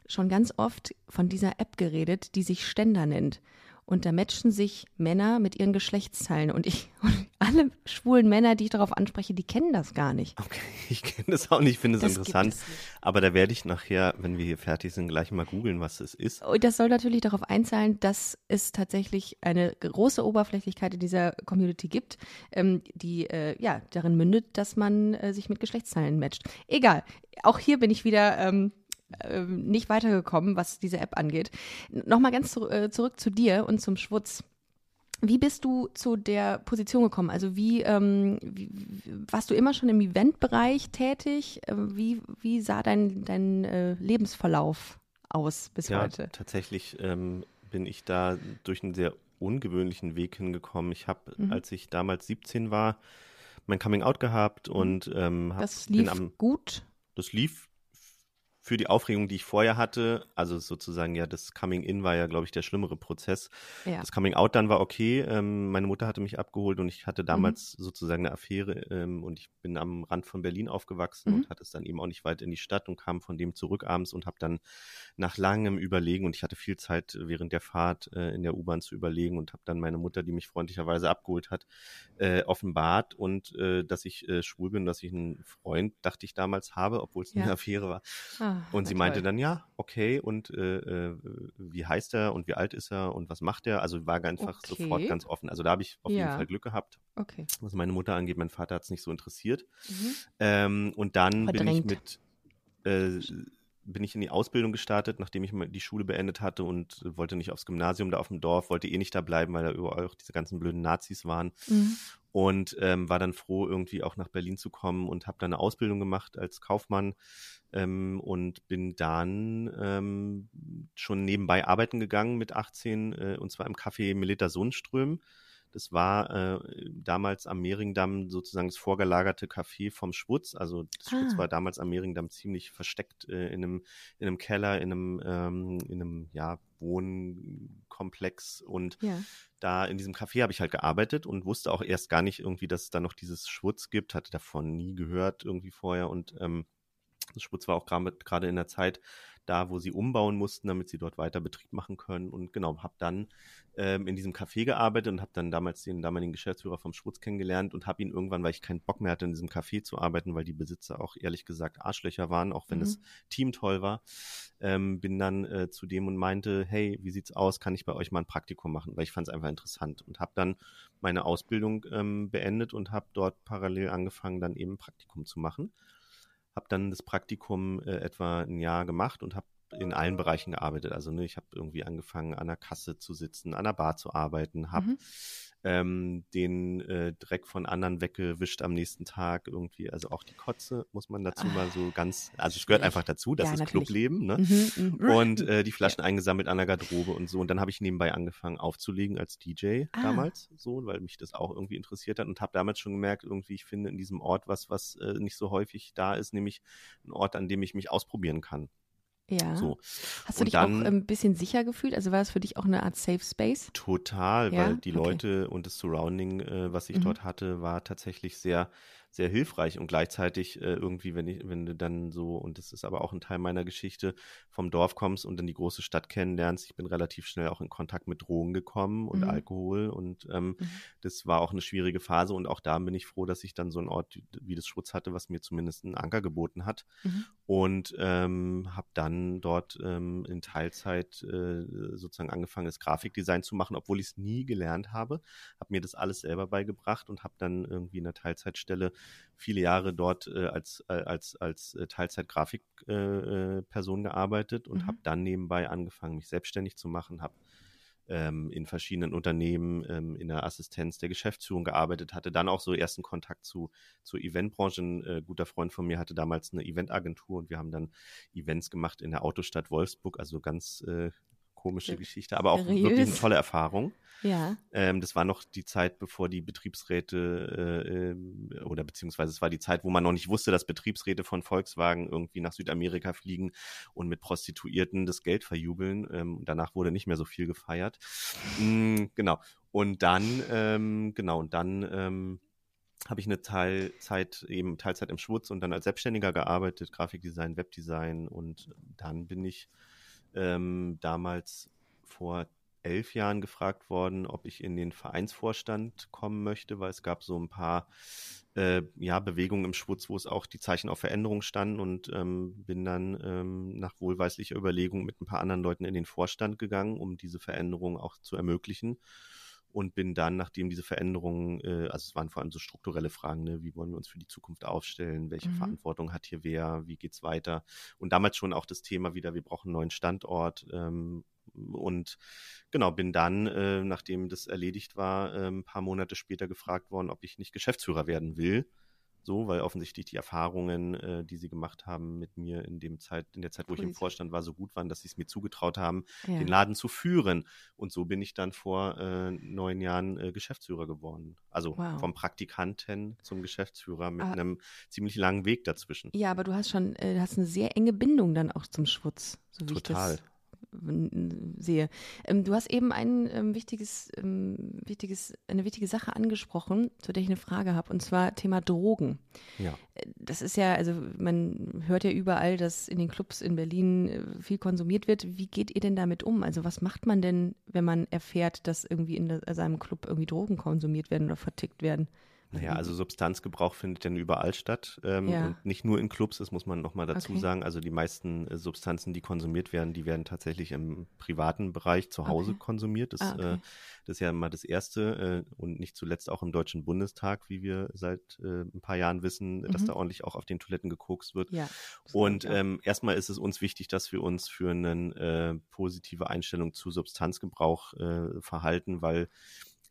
S3: schon ganz oft von dieser App geredet, die sich Ständer nennt. Und da matchen sich Männer mit ihren Geschlechtsteilen. Und ich, und alle schwulen Männer, die ich darauf anspreche, die kennen das gar nicht.
S1: Okay, ich kenne das auch nicht, finde es interessant. Aber da werde ich nachher, wenn wir hier fertig sind, gleich mal googeln, was es ist.
S3: Und das soll natürlich darauf einzahlen, dass es tatsächlich eine große Oberflächlichkeit in dieser Community gibt, ähm, die äh, ja darin mündet, dass man äh, sich mit Geschlechtsteilen matcht. Egal. Auch hier bin ich wieder ähm, ähm, nicht weitergekommen, was diese App angeht. Nochmal ganz zu, äh, zurück zu dir und zum Schwutz. Wie bist du zu der Position gekommen? Also wie, ähm, wie warst du immer schon im Eventbereich tätig? Äh, Wie, wie sah dein, dein äh, Lebensverlauf aus bis
S1: Ja,
S3: heute?
S1: tatsächlich ähm, bin ich da durch einen sehr ungewöhnlichen Weg hingekommen. Ich habe,
S3: Mhm.
S1: als ich damals 17 war, mein Coming Out gehabt und ähm, hab,
S3: Mhm. Das lief
S1: am,
S3: gut.
S1: das lief für die Aufregung, die ich vorher hatte, also sozusagen ja, das Coming In war ja, glaube ich, der schlimmere Prozess.
S3: Ja.
S1: Das Coming Out dann war okay. Ähm, meine Mutter hatte mich abgeholt und ich hatte
S3: Mhm.
S1: damals sozusagen eine Affäre ähm, und ich bin am Rand von Berlin aufgewachsen
S3: Mhm.
S1: und hatte es dann eben auch nicht weit in die Stadt und kam von dem zurück abends und habe dann nach langem Überlegen und ich hatte viel Zeit während der Fahrt äh, in der U-Bahn zu überlegen und habe dann meine Mutter, die mich freundlicherweise abgeholt hat, äh, offenbart und äh, dass ich äh, schwul bin, dass ich einen Freund, dachte ich damals, habe, obwohl es
S3: Ja.
S1: eine Affäre war.
S3: Ah,
S1: Und
S3: na
S1: sie meinte
S3: toll.
S1: dann, ja, okay, und äh, äh, wie heißt er und wie alt ist er und was macht er? Also war einfach
S3: Okay.
S1: sofort ganz offen. Also da habe ich auf jeden
S3: Ja.
S1: Fall Glück gehabt,
S3: Okay.
S1: was meine Mutter angeht. Mein Vater hat es nicht so interessiert.
S3: Mhm.
S1: Ähm, und dann bin ich
S3: Verdrängt.
S1: mit, äh, bin ich in die Ausbildung gestartet, nachdem ich die Schule beendet hatte und wollte nicht aufs Gymnasium da auf dem Dorf, wollte eh nicht da bleiben, weil da überall auch diese ganzen blöden Nazis waren
S3: Mhm.
S1: Und ähm, war dann froh, irgendwie auch nach Berlin zu kommen und habe dann eine Ausbildung gemacht als Kaufmann ähm, und bin dann ähm, schon nebenbei arbeiten gegangen mit 18 äh, und zwar im Café Melita Sundström. Das war äh, damals am Mehringdamm sozusagen das vorgelagerte Café vom Schwutz. Also das Schwutz
S3: Ah.
S1: war damals am Mehringdamm ziemlich versteckt äh, in, einem, in einem Keller, in einem, ähm, in einem ja, Wohnkomplex und
S3: Ja.
S1: da in diesem Café habe ich halt gearbeitet und wusste auch erst gar nicht irgendwie, dass es da noch dieses Schwutz gibt, hatte davon nie gehört irgendwie vorher und ähm, das Schwutz war auch gerade gerade in der Zeit da, wo sie umbauen mussten, damit sie dort weiter Betrieb machen können und genau, habe dann ähm, in diesem Café gearbeitet und habe dann damals den damaligen Geschäftsführer vom Schwutz kennengelernt und habe ihn irgendwann, weil ich keinen Bock mehr hatte, in diesem Café zu arbeiten, weil die Besitzer auch ehrlich gesagt Arschlöcher waren, auch wenn
S3: Mhm.
S1: das Team toll war, ähm, bin dann äh, zu dem und meinte, hey, wie sieht's aus? Kann ich bei euch mal ein Praktikum machen? Weil ich fand es einfach interessant und habe dann meine Ausbildung ähm, beendet und habe dort parallel angefangen, dann eben ein Praktikum zu machen. Habe dann das Praktikum äh, etwa ein Jahr gemacht und habe in allen Bereichen gearbeitet. Also ne, ich habe irgendwie angefangen, an der Kasse zu sitzen, an der Bar zu arbeiten, habe
S3: Mhm.
S1: ähm, den äh, Dreck von anderen weggewischt am nächsten Tag irgendwie. Also auch die Kotze muss man dazu mal so ganz, also es gehört einfach dazu, das
S3: Ja,
S1: ist
S3: natürlich.
S1: Clubleben, ne?
S3: Mhm, mhm.
S1: Und äh, die Flaschen eingesammelt an der Garderobe und so. Und dann habe ich nebenbei angefangen aufzulegen als DJ
S3: Ah.
S1: damals, so, weil mich das auch irgendwie interessiert hat und habe damals schon gemerkt, irgendwie, ich finde in diesem Ort was, was äh, nicht so häufig da ist, nämlich ein Ort, an dem ich mich ausprobieren kann.
S3: Ja.
S1: So.
S3: Hast du
S1: Und
S3: dich
S1: dann-
S3: auch ein bisschen sicher gefühlt? Also war es für dich auch eine Art Safe Space?
S1: Total,
S3: Ja?
S1: weil die
S3: Okay.
S1: Leute und das Surrounding, äh, was ich
S3: Mhm.
S1: dort hatte, war tatsächlich sehr, sehr hilfreich und gleichzeitig äh, irgendwie, wenn ich, wenn du dann so, und das ist aber auch ein Teil meiner Geschichte, vom Dorf kommst und dann die große Stadt kennenlernst. Ich bin relativ schnell auch in Kontakt mit Drogen gekommen und
S3: Mhm.
S1: Alkohol und ähm,
S3: Mhm.
S1: das war auch eine schwierige Phase und auch da bin ich froh, dass ich dann so einen Ort wie das Schutz hatte, was mir zumindest einen Anker geboten hat
S3: Mhm.
S1: und ähm, habe dann dort ähm, in Teilzeit äh, sozusagen angefangen, das Grafikdesign zu machen, obwohl ich es nie gelernt habe. Habe mir das alles selber beigebracht und habe dann irgendwie in einer Teilzeitstelle viele Jahre dort äh, als, äh, als, als äh, Teilzeit-Grafikperson äh, gearbeitet und
S3: Mhm.
S1: habe dann nebenbei angefangen, mich selbstständig zu machen, habe ähm, in verschiedenen Unternehmen ähm, in der Assistenz der Geschäftsführung gearbeitet, hatte dann auch so ersten Kontakt zu zur Eventbranche. Ein äh, guter Freund von mir hatte damals eine Eventagentur und wir haben dann Events gemacht in der Autostadt Wolfsburg, also ganz äh, komische Geschichte, aber auch wirklich eine
S3: seriös.
S1: tolle Erfahrung.
S3: Ja.
S1: Ähm, das war noch die Zeit, bevor die Betriebsräte äh, ähm, oder beziehungsweise es war die Zeit, wo man noch nicht wusste, dass Betriebsräte von Volkswagen irgendwie nach Südamerika fliegen und mit Prostituierten das Geld verjubeln. Ähm, danach wurde nicht mehr so viel gefeiert. Mm, genau. Und dann, ähm, genau, und dann ähm, habe ich eine Teilzeit, eben Teilzeit im Schwutz und dann als Selbstständiger gearbeitet, Grafikdesign, Webdesign und dann bin ich ähm, damals vor elf Jahren gefragt worden, ob ich in den Vereinsvorstand kommen möchte, weil es gab so ein paar äh, ja, Bewegungen im Schwutz, wo es auch die Zeichen auf Veränderung standen und ähm, bin dann ähm, nach wohlweislicher Überlegung mit ein paar anderen Leuten in den Vorstand gegangen, um diese Veränderung auch zu ermöglichen und bin dann, nachdem diese Veränderungen, äh, also es waren vor allem so strukturelle Fragen, ne, wie wollen wir uns für die Zukunft aufstellen, welche
S3: Mhm.
S1: Verantwortung hat hier wer, wie geht's weiter und damals schon auch das Thema wieder, wir brauchen einen neuen Standort ähm, und genau, bin dann, äh, nachdem das erledigt war, äh, ein paar Monate später gefragt worden, ob ich nicht Geschäftsführer werden will. So, weil offensichtlich die Erfahrungen, äh, die sie gemacht haben mit mir in dem Zeit, in der Zeit, wo ich im. Vorstand war, so gut waren, dass sie es mir zugetraut haben,
S3: ja.
S1: den Laden zu führen. Und so bin ich dann vor äh, neun Jahren äh, Geschäftsführer geworden. Also
S3: Wow.
S1: vom Praktikanten zum Geschäftsführer mit
S3: Ah.
S1: einem ziemlich langen Weg dazwischen.
S3: Ja, aber du hast schon, äh, hast eine sehr enge Bindung dann auch zum Schwutz, so wie
S1: Total.
S3: Sehe. Ähm, du hast eben ein ähm, wichtiges, ähm, wichtiges, eine wichtige Sache angesprochen, zu der ich eine Frage habe, und zwar Thema Drogen.
S1: Ja.
S3: Das ist ja, also man hört ja überall, dass in den Clubs in Berlin äh, viel konsumiert wird. Wie geht ihr denn damit um? Also was macht man denn, wenn man erfährt, dass irgendwie in der- seinem Club irgendwie Drogen konsumiert werden oder vertickt werden?
S1: Naja, also Substanzgebrauch findet denn überall statt ähm,
S3: Ja.
S1: und nicht nur in Clubs, das muss man nochmal dazu
S3: Okay.
S1: sagen. Also die meisten äh, Substanzen, die konsumiert werden, die werden tatsächlich im privaten Bereich zu Hause
S3: Okay.
S1: konsumiert. Das,
S3: Ah, okay.
S1: äh, das ist ja immer das Erste äh, und nicht zuletzt auch im Deutschen Bundestag, wie wir seit äh, ein paar Jahren wissen, dass
S3: Mhm.
S1: da ordentlich auch auf den Toiletten gekokst wird.
S3: Ja.
S1: Und ähm, erstmal ist es uns wichtig, dass wir uns für eine äh, positive Einstellung zu Substanzgebrauch äh, verhalten, weil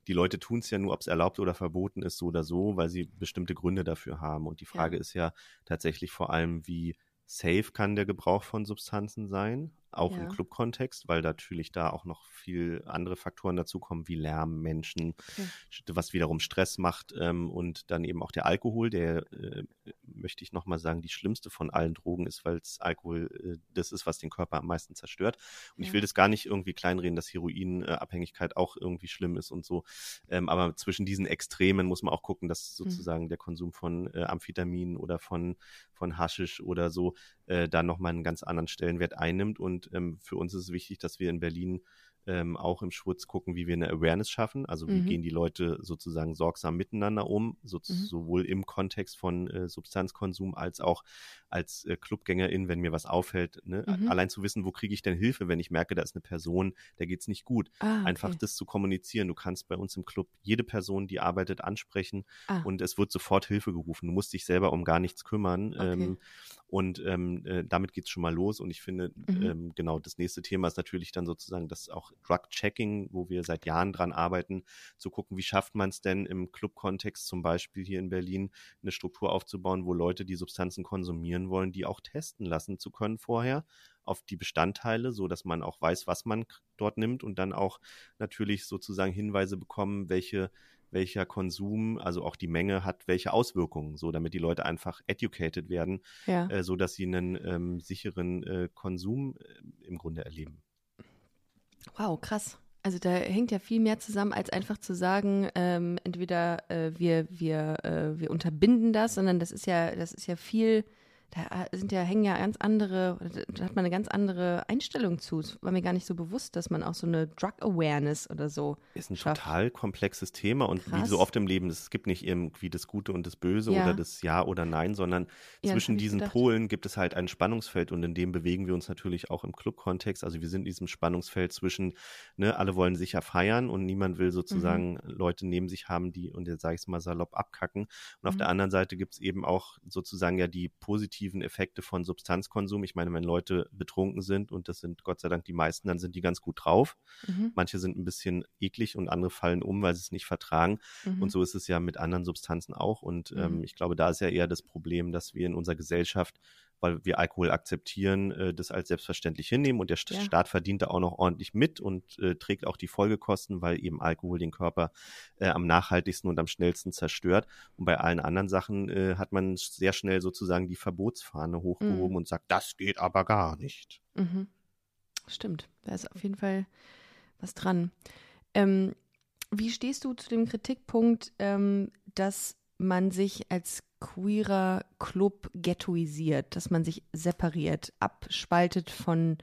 S1: die Leute tun es ja nur, ob es erlaubt oder verboten ist, so oder so, weil sie bestimmte Gründe dafür haben. Und die Frage
S3: Ja.
S1: ist ja tatsächlich vor allem, wie safe kann der Gebrauch von Substanzen sein, auch
S3: Ja.
S1: im Clubkontext, weil natürlich da auch noch viel andere Faktoren dazukommen, wie Lärm, Menschen,
S3: Okay.
S1: was wiederum Stress macht ähm, und dann eben auch der Alkohol, der, äh, möchte ich nochmal sagen, die schlimmste von allen Drogen ist, weil es Alkohol äh, das ist, was den Körper am meisten zerstört. Und
S3: Ja.
S1: ich will das gar nicht irgendwie kleinreden, dass Heroinabhängigkeit auch irgendwie schlimm ist und so. Ähm, aber zwischen diesen Extremen muss man auch gucken, dass
S3: Mhm.
S1: sozusagen der Konsum von äh, Amphetamin oder von, von Haschisch oder so äh, da nochmal einen ganz anderen Stellenwert einnimmt. Und ähm, für uns ist es wichtig, dass wir in Berlin ähm, auch im Schwutz gucken, wie wir eine Awareness schaffen. Also wie
S3: Mhm.
S1: gehen die Leute sozusagen sorgsam miteinander um, so,
S3: Mhm.
S1: sowohl im Kontext von äh, Substanzkonsum als auch als äh, Clubgängerin, wenn mir was auffällt. Ne?
S3: Mhm.
S1: Allein zu wissen, wo kriege ich denn Hilfe, wenn ich merke, da ist eine Person, der geht's nicht gut.
S3: Ah, okay.
S1: Einfach das zu kommunizieren. Du kannst bei uns im Club jede Person, die arbeitet, ansprechen
S3: Ah.
S1: und es wird sofort Hilfe gerufen. Du musst dich selber um gar nichts kümmern.
S3: Okay.
S1: Ähm, und ähm, äh, damit geht's schon mal los. Und ich finde,
S3: Mhm.
S1: ähm, genau, das nächste Thema ist natürlich dann sozusagen das auch Drug-Checking, wo wir seit Jahren dran arbeiten, zu gucken, wie schafft man es denn im Club-Kontext zum Beispiel hier in Berlin eine Struktur aufzubauen, wo Leute, die Substanzen konsumieren wollen, die auch testen lassen zu können vorher auf die Bestandteile, so dass man auch weiß, was man dort nimmt und dann auch natürlich sozusagen Hinweise bekommen, welche welcher Konsum, also auch die Menge hat welche Auswirkungen, so damit die Leute einfach educated werden,
S3: Ja.
S1: äh, so dass sie einen ähm, sicheren äh, Konsum äh, im Grunde erleben.
S3: Wow, krass. Also da hängt ja viel mehr zusammen, als einfach zu sagen, ähm, entweder äh, wir, wir, äh, wir unterbinden das, sondern das ist ja, das ist ja viel, da sind ja, hängen ja ganz andere, da hat man eine ganz andere Einstellung zu. Es war mir gar nicht so bewusst, dass man auch so eine Drug Awareness oder so
S1: Ist ein
S3: schafft.
S1: total komplexes Thema und wie
S3: Krass.
S1: so oft im Leben, es gibt nicht irgendwie das Gute und das Böse
S3: Ja.
S1: oder das Ja oder Nein, sondern
S3: Ja,
S1: zwischen diesen
S3: gedacht.
S1: Polen gibt es halt ein Spannungsfeld und in dem bewegen wir uns natürlich auch im Club-Kontext. Also wir sind in diesem Spannungsfeld zwischen, ne, alle wollen sicher feiern und niemand will sozusagen
S3: Mhm.
S1: Leute neben sich haben, die, und jetzt sage ich es mal salopp, abkacken. Und auf
S3: Mhm.
S1: der anderen Seite gibt es eben auch sozusagen ja die positiven Effekte von Substanzkonsum. Ich meine, wenn Leute betrunken sind, und das sind Gott sei Dank die meisten, dann sind die ganz gut drauf.
S3: Mhm.
S1: Manche sind ein bisschen eklig und andere fallen um, weil sie es nicht vertragen.
S3: Mhm.
S1: Und so ist es ja mit anderen Substanzen auch. Und ähm,
S3: Mhm.
S1: ich glaube, da ist ja eher das Problem, dass wir in unserer Gesellschaft, weil wir Alkohol akzeptieren, äh, das als selbstverständlich hinnehmen. Und der
S3: Ja.
S1: Staat verdient da auch noch ordentlich mit und äh, trägt auch die Folgekosten, weil eben Alkohol den Körper äh, am nachhaltigsten und am schnellsten zerstört. Und bei allen anderen Sachen äh, hat man sehr schnell sozusagen die Verbotsfahne hochgehoben
S3: Mhm.
S1: und sagt, das geht aber gar nicht.
S3: Mhm. Stimmt, da ist auf jeden Fall was dran. Ähm, wie stehst du zu dem Kritikpunkt, ähm, dass man sich als queerer Club ghettoisiert, dass man sich separiert, abspaltet von,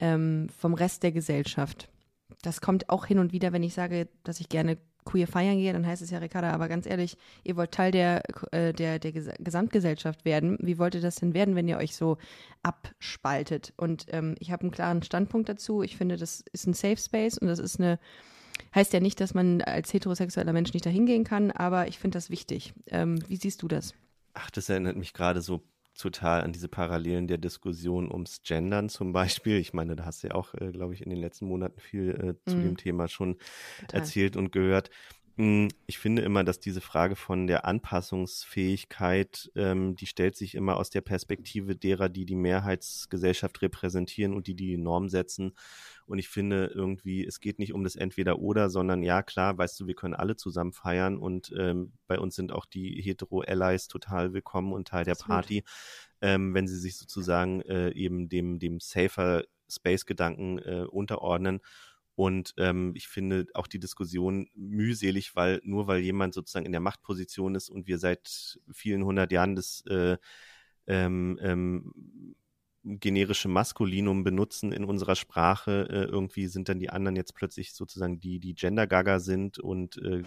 S3: ähm, vom Rest der Gesellschaft? Das kommt auch hin und wieder, wenn ich sage, dass ich gerne queer feiern gehe, dann heißt es ja, Ricarda, aber ganz ehrlich, ihr wollt Teil der, äh, der, der Ges Gesamtgesellschaft werden. Wie wollt ihr das denn werden, wenn ihr euch so abspaltet? Und ähm, ich habe einen klaren Standpunkt dazu. Ich finde, das ist ein Safe Space und das ist eine, heißt ja nicht, dass man als heterosexueller Mensch nicht dahin gehen kann, aber ich finde das wichtig. Ähm, wie siehst du das?
S1: Ach, das erinnert mich gerade so total an diese Parallelen der Diskussion ums Gendern zum Beispiel. Ich meine, da hast du ja auch, äh, glaube ich, in den letzten Monaten viel äh, zu
S3: Mhm.
S1: dem Thema schon
S3: Total.
S1: erzählt und gehört. Mm, Ich finde immer, dass diese Frage von der Anpassungsfähigkeit, ähm, die stellt sich immer aus der Perspektive derer, die die Mehrheitsgesellschaft repräsentieren und die die Norm setzen. Und ich finde irgendwie, es geht nicht um das Entweder-Oder, sondern ja, klar, weißt du, wir können alle zusammen feiern und ähm, bei uns sind auch die Hetero-Allies total willkommen und Teil der. Party, ähm, wenn sie sich sozusagen äh, eben dem, dem safer Space-Gedanken äh, unterordnen. Und ähm, ich finde auch die Diskussion mühselig, weil nur weil jemand sozusagen in der Machtposition ist und wir seit vielen hundert Jahren das äh, ähm, ähm, generische Maskulinum benutzen in unserer Sprache, äh, irgendwie sind dann die anderen jetzt plötzlich sozusagen die, die Gender-Gaga sind und äh,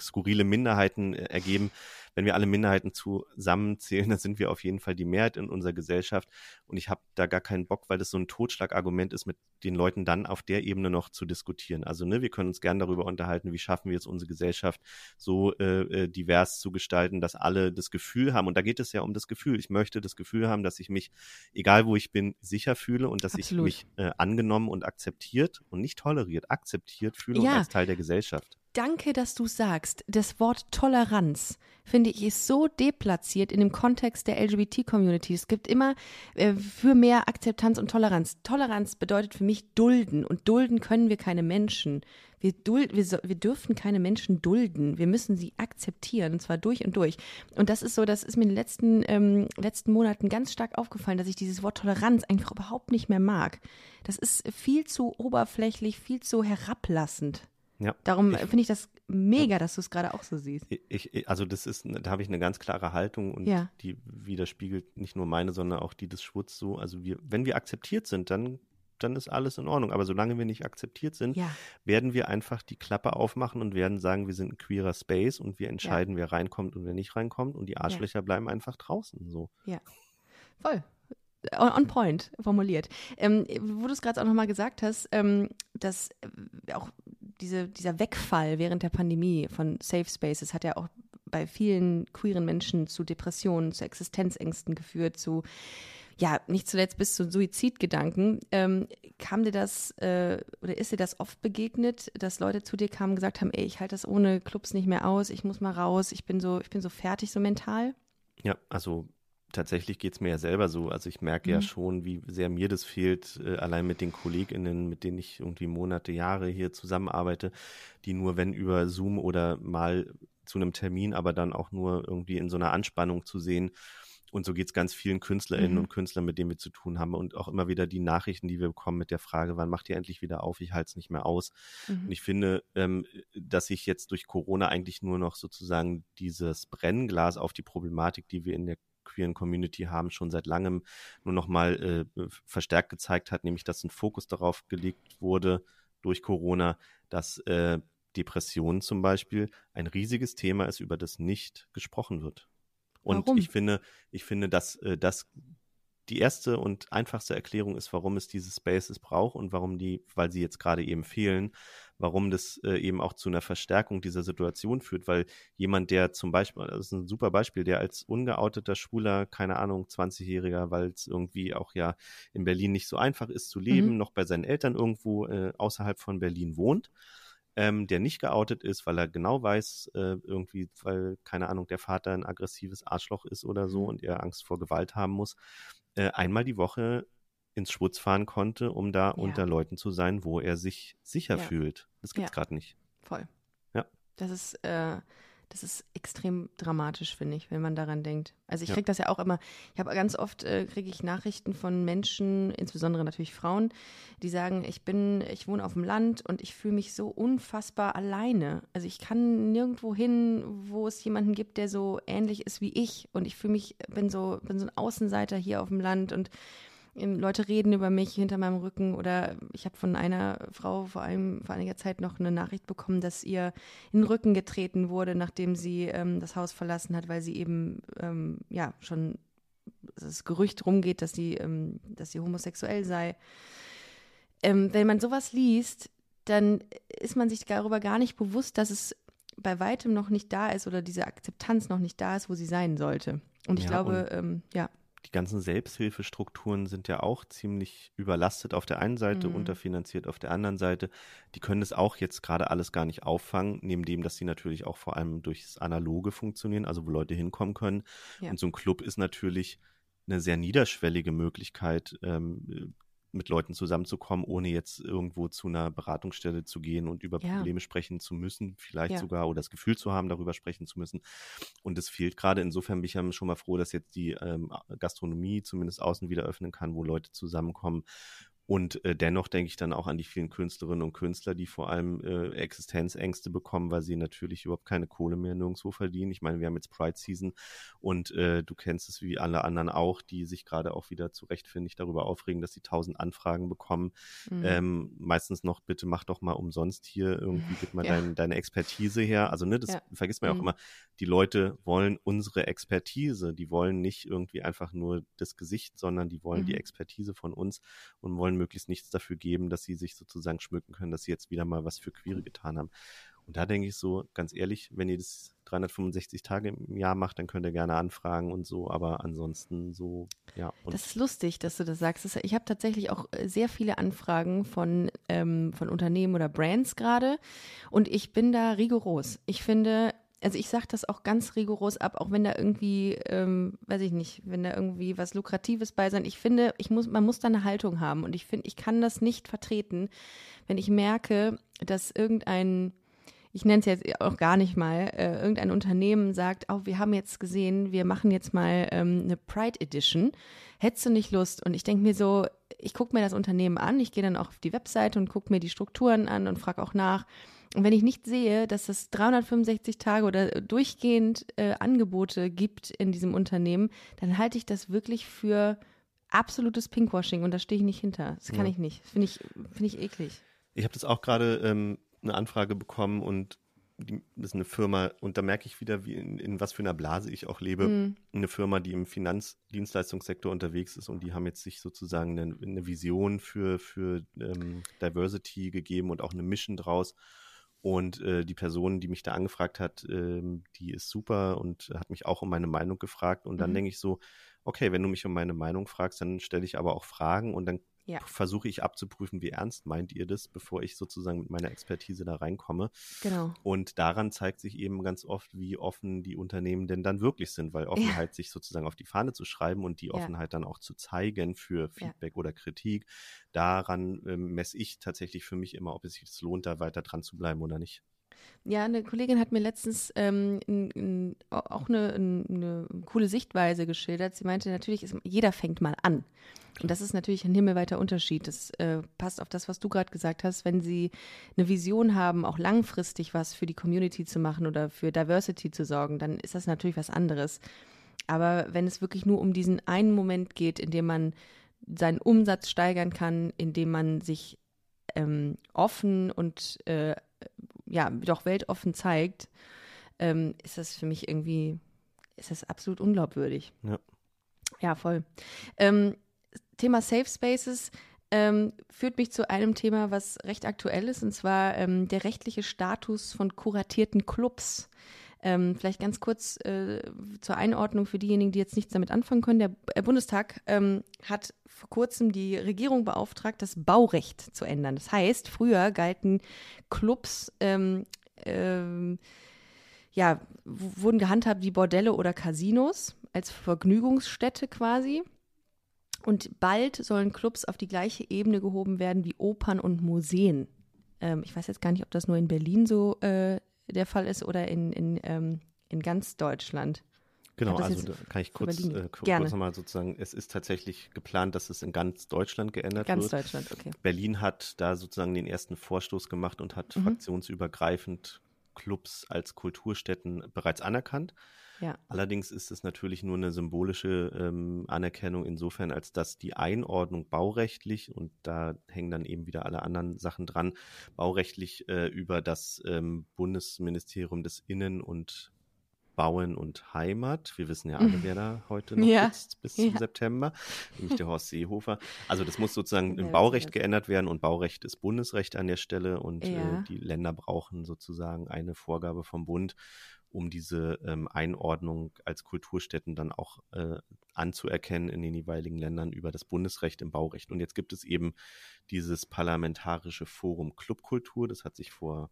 S1: skurrile Minderheiten äh, ergeben. Wenn wir alle Minderheiten zusammenzählen, dann sind wir auf jeden Fall die Mehrheit in unserer Gesellschaft. Und ich habe da gar keinen Bock, weil das so ein Totschlagargument ist, mit den Leuten dann auf der Ebene noch zu diskutieren. Also, ne, wir können uns gern darüber unterhalten, wie schaffen wir jetzt unsere Gesellschaft so äh, äh, divers zu gestalten, dass alle das Gefühl haben. Und da geht es ja um das Gefühl. Ich möchte das Gefühl haben, dass ich mich, egal wo ich bin, sicher fühle und dass
S3: Absolut.
S1: ich mich äh, angenommen und akzeptiert und nicht toleriert, akzeptiert fühle
S3: Ja.
S1: und als Teil der Gesellschaft.
S3: Danke, dass du sagst. Das Wort Toleranz, finde ich, ist so deplatziert in dem Kontext der LGBT-Community. Es gibt immer äh, für mehr Akzeptanz und Toleranz. Toleranz bedeutet für mich dulden. Und dulden können wir keine Menschen. Wir, duld, wir, wir dürfen keine Menschen dulden. Wir müssen sie akzeptieren, und zwar durch und durch. Und das ist so, das ist mir in den letzten, ähm, letzten Monaten ganz stark aufgefallen, dass ich dieses Wort Toleranz einfach überhaupt nicht mehr mag. Das ist viel zu oberflächlich, viel zu herablassend.
S1: Ja.
S3: Darum finde ich das mega, dass du es gerade auch so siehst.
S1: Ich, ich, also das ist, da habe ich eine ganz klare Haltung und
S3: Ja.
S1: die widerspiegelt nicht nur meine, sondern auch die des Schwutz so. Also wir, wenn wir akzeptiert sind, dann, dann ist alles in Ordnung. Aber solange wir nicht akzeptiert sind,
S3: Ja,
S1: werden wir einfach die Klappe aufmachen und werden sagen, wir sind ein queerer Space und wir entscheiden, wer reinkommt und wer nicht reinkommt und die Arschlöcher bleiben einfach draußen. So.
S3: voll. On, point formuliert. Ähm, wo du es gerade auch nochmal gesagt hast, ähm, dass äh, auch diese, dieser Wegfall während der Pandemie von Safe Spaces hat ja auch bei vielen queeren Menschen zu Depressionen, zu Existenzängsten geführt, zu ja, nicht zuletzt bis zu Suizidgedanken. Ähm, kam dir das äh, oder ist dir das oft begegnet, dass Leute zu dir kamen und gesagt haben, ey, ich halte das ohne Clubs nicht mehr aus, ich muss mal raus, ich bin so, ich bin so fertig, so mental?
S1: Ja, also tatsächlich geht es mir ja selber so. Also ich merke mhm. ja schon, wie sehr mir das fehlt, äh, allein mit den KollegInnen, mit denen ich irgendwie Monate, Jahre hier zusammenarbeite, die nur wenn über Zoom oder mal zu einem Termin, aber dann auch nur irgendwie in so einer Anspannung zu sehen. Und so geht es ganz vielen KünstlerInnen mhm. und Künstlern, mit denen wir zu tun haben. Und auch immer wieder die Nachrichten, die wir bekommen mit der Frage, wann macht ihr endlich wieder auf? Ich halte es nicht mehr aus. Mhm. Und ich finde, ähm, dass sich jetzt durch Corona eigentlich nur noch sozusagen dieses Brennglas auf die Problematik, die wir in der queeren Community haben, schon seit langem nur noch mal äh, verstärkt gezeigt hat, nämlich dass ein Fokus darauf gelegt wurde durch Corona, dass äh, Depression zum Beispiel ein riesiges Thema ist, über das nicht gesprochen wird. Und warum? ich finde, ich finde, dass äh, das die erste und einfachste Erklärung ist, warum es diese Spaces braucht und warum die, weil sie jetzt gerade eben fehlen, warum das äh, eben auch zu einer Verstärkung dieser Situation führt, weil jemand, der zum Beispiel, das ist ein super Beispiel, der als ungeouteter Schwuler, keine Ahnung, 20-Jähriger, weil es irgendwie auch ja in Berlin nicht so einfach ist zu leben, mhm. noch bei seinen Eltern irgendwo äh, außerhalb von Berlin wohnt, ähm, der nicht geoutet ist, weil er genau weiß, äh, irgendwie, weil, keine Ahnung, der Vater ein aggressives Arschloch ist oder so mhm. und er Angst vor Gewalt haben muss, äh, einmal die Woche ins Schwutz fahren konnte, um da ja. unter Leuten zu sein, wo er sich sicher ja. fühlt. Das gibt's ja. gerade nicht.
S3: Voll.
S1: Ja.
S3: Das ist, äh, das ist extrem dramatisch, finde ich, wenn man daran denkt. Also ich kriege das ja auch immer, ich habe ganz oft, äh, kriege ich Nachrichten von Menschen, insbesondere natürlich Frauen, die sagen, ich bin, ich wohne auf dem Land und ich fühle mich so unfassbar alleine. Also ich kann nirgendwo hin, wo es jemanden gibt, der so ähnlich ist wie ich und ich fühle mich, bin so, bin so ein Außenseiter hier auf dem Land und Leute reden über mich hinter meinem Rücken oder ich habe von einer Frau vor allem vor einiger Zeit noch eine Nachricht bekommen, dass ihr in den Rücken getreten wurde, nachdem sie ähm, das Haus verlassen hat, weil sie eben ähm, ja schon das Gerücht rumgeht, dass sie, ähm, dass sie homosexuell sei. Ähm, wenn man sowas liest, dann ist man sich darüber gar nicht bewusst, dass es bei weitem noch nicht da ist oder diese Akzeptanz noch nicht da ist, wo sie sein sollte. Und ich ja, glaube, und ähm, ja
S1: die ganzen Selbsthilfestrukturen sind ja auch ziemlich überlastet auf der einen Seite, mhm. unterfinanziert auf der anderen Seite. Die können das auch jetzt gerade alles gar nicht auffangen, neben dem, dass sie natürlich auch vor allem durchs Analoge funktionieren, also wo Leute hinkommen können. Ja. Und so ein Club ist natürlich eine sehr niederschwellige Möglichkeit, ähm, mit Leuten zusammenzukommen, ohne jetzt irgendwo zu einer Beratungsstelle zu gehen und über ja. Probleme sprechen zu müssen, vielleicht ja. sogar oder das Gefühl zu haben, darüber sprechen zu müssen. Und es fehlt gerade. Insofern bin ich ja schon mal froh, dass jetzt die ähm, Gastronomie zumindest außen wieder öffnen kann, wo Leute zusammenkommen und äh, dennoch denke ich dann auch an die vielen Künstlerinnen und Künstler, die vor allem äh, Existenzängste bekommen, weil sie natürlich überhaupt keine Kohle mehr nirgendwo verdienen. Ich meine, wir haben jetzt Pride Season und äh, du kennst es wie alle anderen auch, die sich gerade auch wieder zu Recht, finde ich, darüber aufregen, dass sie tausend Anfragen bekommen. Mhm. Ähm, meistens noch, bitte mach doch mal umsonst hier irgendwie, gib mal ja. dein, deine Expertise her. Also, ne, das ja. vergisst man ja auch mhm. immer. Die Leute wollen unsere Expertise. Die wollen nicht irgendwie einfach nur das Gesicht, sondern die wollen mhm. die Expertise von uns und wollen möglichst nichts dafür geben, dass sie sich sozusagen schmücken können, dass sie jetzt wieder mal was für Queere getan haben. Und da denke ich so, ganz ehrlich, wenn ihr das 365 Tage im Jahr macht, dann könnt ihr gerne anfragen und so, aber ansonsten so, ja.
S3: das ist lustig, dass du das sagst. Ich habe tatsächlich auch äh, sehr viele Anfragen von, ähm, von Unternehmen oder Brands gerade und ich bin da rigoros. Ich finde, also ich sage das auch ganz rigoros ab, auch wenn da irgendwie, ähm, weiß ich nicht, wenn da irgendwie was Lukratives bei sein. Ich finde, ich muss, man muss da eine Haltung haben und ich finde, ich kann das nicht vertreten, wenn ich merke, dass irgendein ich nenne es jetzt auch gar nicht mal, äh, irgendein Unternehmen sagt, oh, wir haben jetzt gesehen, wir machen jetzt mal ähm, eine Pride Edition. Hättest du nicht Lust? Und ich denke mir so, ich gucke mir das Unternehmen an, ich gehe dann auch auf die Webseite und gucke mir die Strukturen an und frage auch nach, und wenn ich nicht sehe, dass es 365 Tage oder durchgehend äh, Angebote gibt in diesem Unternehmen, dann halte ich das wirklich für absolutes Pinkwashing und da stehe ich nicht hinter. Das kann ja. ich nicht. Finde ich, finde ich eklig.
S1: Ich habe das auch gerade ähm, eine Anfrage bekommen und das ist eine Firma, und da merke ich wieder, wie in, in was für einer Blase ich auch lebe. Mhm. Eine Firma, die im Finanzdienstleistungssektor unterwegs ist und die haben jetzt sich sozusagen eine, eine Vision für, für ähm, Diversity gegeben und auch eine Mission draus. Und äh, die Person, die mich da angefragt hat, ähm, die ist super und hat mich auch um meine Meinung gefragt. Und dann mhm. denke ich so, okay, wenn du mich um meine Meinung fragst, dann stelle ich aber auch Fragen und dann
S3: Ja.
S1: versuche ich abzuprüfen, wie ernst meint ihr das, bevor ich sozusagen mit meiner Expertise da reinkomme.
S3: Genau.
S1: Und daran zeigt sich eben ganz oft, wie offen die Unternehmen denn dann wirklich sind, weil Offenheit sich sozusagen auf die Fahne zu schreiben und die
S3: Ja.
S1: Offenheit dann auch zu zeigen für
S3: Ja.
S1: Feedback oder Kritik, daran ähm, messe ich tatsächlich für mich immer, ob es sich lohnt, da weiter dran zu bleiben oder nicht.
S3: Ja, eine Kollegin hat mir letztens ähm, n, n, auch eine, n, eine coole Sichtweise geschildert. Sie meinte, natürlich ist jeder fängt mal an. Und das ist natürlich ein himmelweiter Unterschied. Das äh, passt auf das, was du gerade gesagt hast. Wenn Sie eine Vision haben, auch langfristig was für die Community zu machen oder für Diversity zu sorgen, dann ist das natürlich was anderes. Aber wenn es wirklich nur um diesen einen Moment geht, in dem man seinen Umsatz steigern kann, indem man sich ähm, offen und äh, ja, doch weltoffen zeigt, ähm, ist das für mich irgendwie, ist das absolut unglaubwürdig.
S1: Ja.
S3: Ja, voll. Ähm, Thema Safe Spaces ähm, führt mich zu einem Thema, was recht aktuell ist, und zwar ähm, der rechtliche Status von kuratierten Clubs. Ähm, vielleicht ganz kurz äh, zur Einordnung für diejenigen, die jetzt nichts damit anfangen können. Der B- äh, Bundestag ähm, hat vor kurzem die Regierung beauftragt, das Baurecht zu ändern. Das heißt, früher galten Clubs ähm, ähm, ja, wurden gehandhabt wie Bordelle oder Casinos als Vergnügungsstätte quasi. Und bald sollen Clubs auf die gleiche Ebene gehoben werden wie Opern und Museen. Ähm, ich weiß jetzt gar nicht, ob das nur in Berlin so äh, der Fall ist oder in, in, ähm, in ganz Deutschland.
S1: Genau, also da kann ich kurz, äh, kurz nochmal sozusagen, es ist tatsächlich geplant, dass es in ganz Deutschland geändert
S3: Ganz
S1: wird.
S3: Deutschland, okay.
S1: Berlin hat da sozusagen den ersten Vorstoß gemacht und hat
S3: Mhm.
S1: fraktionsübergreifend Clubs als Kulturstätten bereits anerkannt.
S3: Ja.
S1: Allerdings ist es natürlich nur eine symbolische ähm, Anerkennung insofern, als dass die Einordnung baurechtlich, und da hängen dann eben wieder alle anderen Sachen dran, baurechtlich äh, über das ähm, Bundesministerium des Innen- und Bauen und Heimat. Wir wissen ja alle, wer da heute noch
S3: Ja.
S1: sitzt bis
S3: Ja.
S1: zum September, nämlich der Horst Seehofer. Also das muss sozusagen im Baurecht geändert werden und Baurecht ist Bundesrecht an der Stelle und
S3: Ja.
S1: äh, die Länder brauchen sozusagen eine Vorgabe vom Bund, um diese ähm, Einordnung als Kulturstätten dann auch äh, anzuerkennen in den jeweiligen Ländern über das Bundesrecht im Baurecht. Und jetzt gibt es eben dieses parlamentarische Forum Clubkultur, das hat sich vor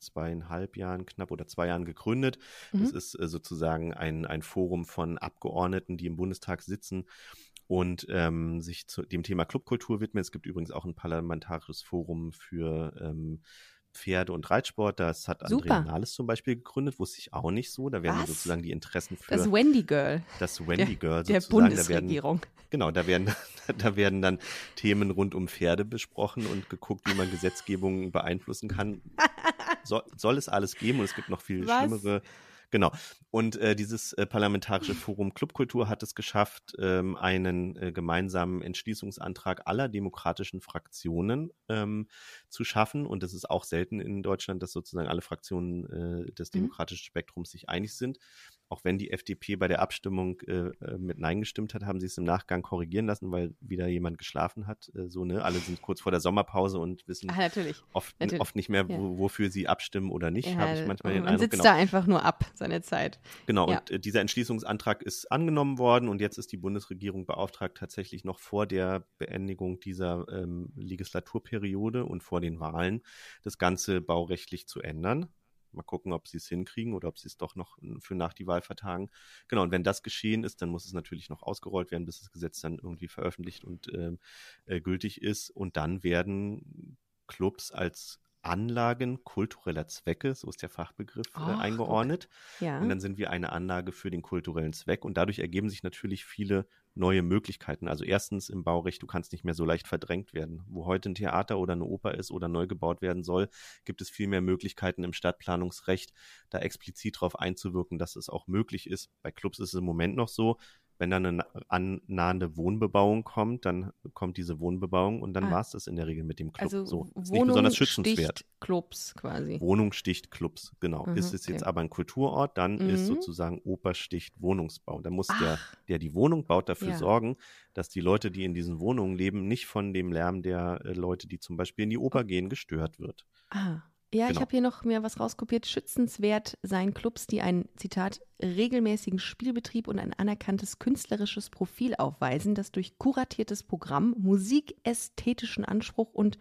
S1: zweieinhalb Jahren knapp oder zwei Jahren gegründet. Das
S3: Mhm.
S1: ist äh, sozusagen ein, ein Forum von Abgeordneten, die im Bundestag sitzen und ähm, sich zu dem Thema Clubkultur widmen. Es gibt übrigens auch ein parlamentarisches Forum für ähm, Pferde- und Reitsport. Das hat
S3: Super.
S1: Andrea Nahles zum Beispiel gegründet, wusste ich auch nicht so. Da werden
S3: Was?
S1: sozusagen die Interessen für
S3: Das Wendy Girl
S1: das Wendy Girl
S3: der
S1: sozusagen. Da werden,
S3: Bundesregierung.
S1: Genau, da werden, da werden dann Themen rund um Pferde besprochen und geguckt, wie man Gesetzgebung beeinflussen kann. So, soll es alles geben und es gibt noch viel
S3: Was?
S1: schlimmere. Genau. Und äh, dieses äh, parlamentarische Forum Clubkultur hat es geschafft, ähm, einen äh, gemeinsamen Entschließungsantrag aller demokratischen Fraktionen ähm, zu schaffen. Und es ist auch selten in Deutschland, dass sozusagen alle Fraktionen äh, des
S3: Mhm.
S1: demokratischen Spektrums sich einig sind. Auch wenn die FDP bei der Abstimmung äh, äh, mit Nein gestimmt hat, haben sie es im Nachgang korrigieren lassen, weil wieder jemand geschlafen hat. Äh, so, ne? Alle sind kurz vor der Sommerpause und wissen
S3: Ah, natürlich.
S1: oft,
S3: natürlich.
S1: oft nicht mehr,
S3: Ja.
S1: wo, wofür sie abstimmen oder nicht, habe ich manchmal den
S3: man
S1: Eindruck.
S3: sitzt
S1: Genau.
S3: da einfach nur ab, seine Zeit.
S1: Genau,
S3: Ja.
S1: und äh, dieser Entschließungsantrag ist angenommen worden und jetzt ist die Bundesregierung beauftragt, tatsächlich noch vor der Beendigung dieser ähm, Legislaturperiode und vor den Wahlen das Ganze baurechtlich zu ändern. Mal gucken, ob sie es hinkriegen oder ob sie es doch noch äh, für nach die Wahl vertagen. Genau, und wenn das geschehen ist, dann muss es natürlich noch ausgerollt werden, bis das Gesetz dann irgendwie veröffentlicht und ähm, äh, gültig ist. Und dann werden Clubs als Anlagen kultureller Zwecke, so ist der Fachbegriff, äh, eingeordnet.
S3: Ja.
S1: Und dann sind wir eine Anlage für den kulturellen Zweck. Und dadurch ergeben sich natürlich viele neue Möglichkeiten. Also erstens im Baurecht, du kannst nicht mehr so leicht verdrängt werden. Wo heute ein Theater oder eine Oper ist oder neu gebaut werden soll, gibt es viel mehr Möglichkeiten im Stadtplanungsrecht, da explizit darauf einzuwirken, dass es auch möglich ist. Bei Clubs ist es im Moment noch so, wenn dann eine annahende Wohnbebauung kommt, dann kommt diese Wohnbebauung und dann
S3: Ah.
S1: war es das in der Regel mit dem Club.
S3: also
S1: so. Ist nicht
S3: Wohnung
S1: besonders schützenswert.
S3: sticht Clubs quasi.
S1: Wohnung sticht Clubs, genau.
S3: Mhm,
S1: ist es jetzt
S3: okay.
S1: aber ein Kulturort, dann ist
S3: Mhm.
S1: sozusagen Oper sticht Wohnungsbau. Da muss der,
S3: Ach.
S1: der die Wohnung baut, dafür
S3: Ja.
S1: sorgen, dass die Leute, die in diesen Wohnungen leben, nicht von dem Lärm der äh, Leute, die zum Beispiel in die Oper gehen, gestört wird.
S3: Ah, Ja, ich
S1: Genau.
S3: habe hier noch mir was rauskopiert. Schützenswert seien Clubs, die einen, Zitat, regelmäßigen Spielbetrieb und ein anerkanntes künstlerisches Profil aufweisen, das durch kuratiertes Programm, musikästhetischen Anspruch und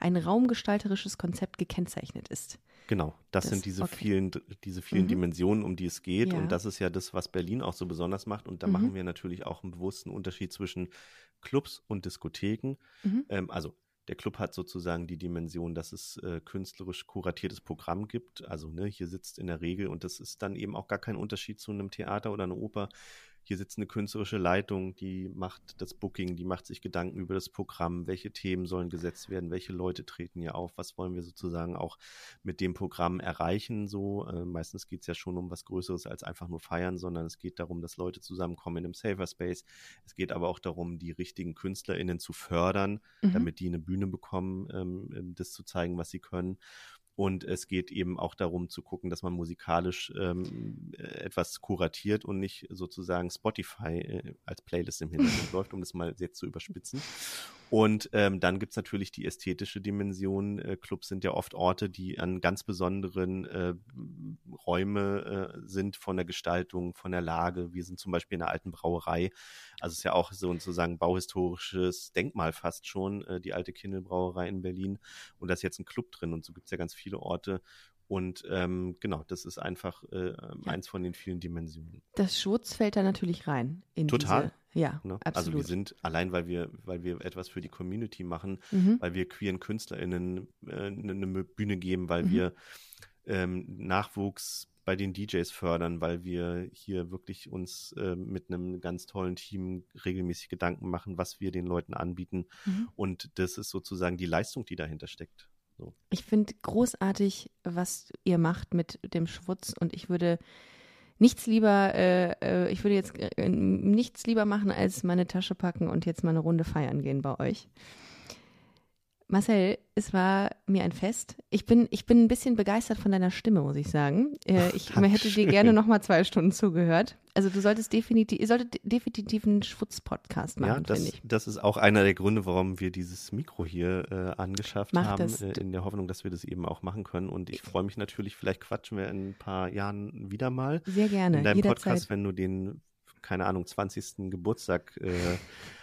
S3: ein raumgestalterisches Konzept gekennzeichnet ist.
S1: Genau, das,
S3: Das-
S1: sind diese
S3: okay.
S1: vielen, diese vielen
S3: Mhm.
S1: Dimensionen, um die es geht.
S3: Ja.
S1: Und das ist ja das, was Berlin auch so besonders macht. Und da
S3: Mhm.
S1: machen wir natürlich auch einen bewussten Unterschied zwischen Clubs und Diskotheken.
S3: Mhm.
S1: Ähm, also der Club hat sozusagen die Dimension, dass es äh, künstlerisch kuratiertes Programm gibt. Also ne, hier sitzt in der Regel, und das ist dann eben auch gar kein Unterschied zu einem Theater oder einer Oper, hier sitzt eine künstlerische Leitung, die macht das Booking, die macht sich Gedanken über das Programm, welche Themen sollen gesetzt werden, welche Leute treten hier auf, was wollen wir sozusagen auch mit dem Programm erreichen. So äh, meistens geht es ja schon um was Größeres als einfach nur feiern, sondern es geht darum, dass Leute zusammenkommen in einem Safer Space. Es geht aber auch darum, die richtigen KünstlerInnen zu fördern,
S3: Mhm.
S1: damit die eine Bühne bekommen, ähm, ähm, das zu zeigen, was sie können. Und es geht eben auch darum zu gucken, dass man musikalisch ähm, äh, etwas kuratiert und nicht sozusagen Spotify äh, als Playlist im Hintergrund läuft, um das mal jetzt zu überspitzen. Und ähm, dann gibt's natürlich die ästhetische Dimension. Äh, Clubs sind ja oft Orte, die an ganz besonderen äh, Räume äh, sind von der Gestaltung, von der Lage. Wir sind zum Beispiel in einer alten Brauerei. Also es ist ja auch so ein sozusagen bauhistorisches Denkmal fast schon, äh, die alte Kindelbrauerei in Berlin. Und da ist jetzt ein Club drin und so gibt's ja ganz viele Orte. Und ähm, genau, das ist einfach äh, eins von den vielen Dimensionen.
S3: Das Schwutz fällt da natürlich rein. In
S1: Total.
S3: Diese, ja,
S1: Ne? Also wir
S3: absolut.
S1: sind allein, weil wir, weil wir etwas für die Community machen,
S3: mhm.
S1: weil wir queeren KünstlerInnen äh, eine, eine Bühne geben, weil
S3: Mhm.
S1: wir ähm, Nachwuchs bei den DJs fördern, weil wir hier wirklich uns äh, mit einem ganz tollen Team regelmäßig Gedanken machen, was wir den Leuten anbieten.
S3: Mhm.
S1: Und das ist sozusagen die Leistung, die dahinter steckt. So.
S3: Ich finde großartig, was ihr macht mit dem Schwutz und ich würde nichts lieber, äh, äh, ich würde jetzt äh, nichts lieber machen, als meine Tasche packen und jetzt mal eine Runde feiern gehen bei euch. Marcel, es war mir ein Fest. Ich bin, ich bin ein bisschen begeistert von deiner Stimme, muss ich sagen. Äh, ich man hätte dir
S1: Dankeschön.
S3: gerne noch mal zwei Stunden zugehört. Also du solltest definitiv, ihr solltet definitiv einen Schwutz-Podcast
S1: Ja,
S3: machen,
S1: das,
S3: finde ich.
S1: das ist auch einer der Gründe, warum wir dieses Mikro hier äh, angeschafft
S3: Mach
S1: haben,
S3: das.
S1: äh, in der Hoffnung, dass wir das eben auch machen können. Und ich freue mich natürlich, vielleicht quatschen wir in ein paar Jahren wieder mal
S3: Sehr gerne,
S1: in deinem
S3: jederzeit.
S1: Podcast, wenn du den, keine Ahnung, 20. Geburtstag äh,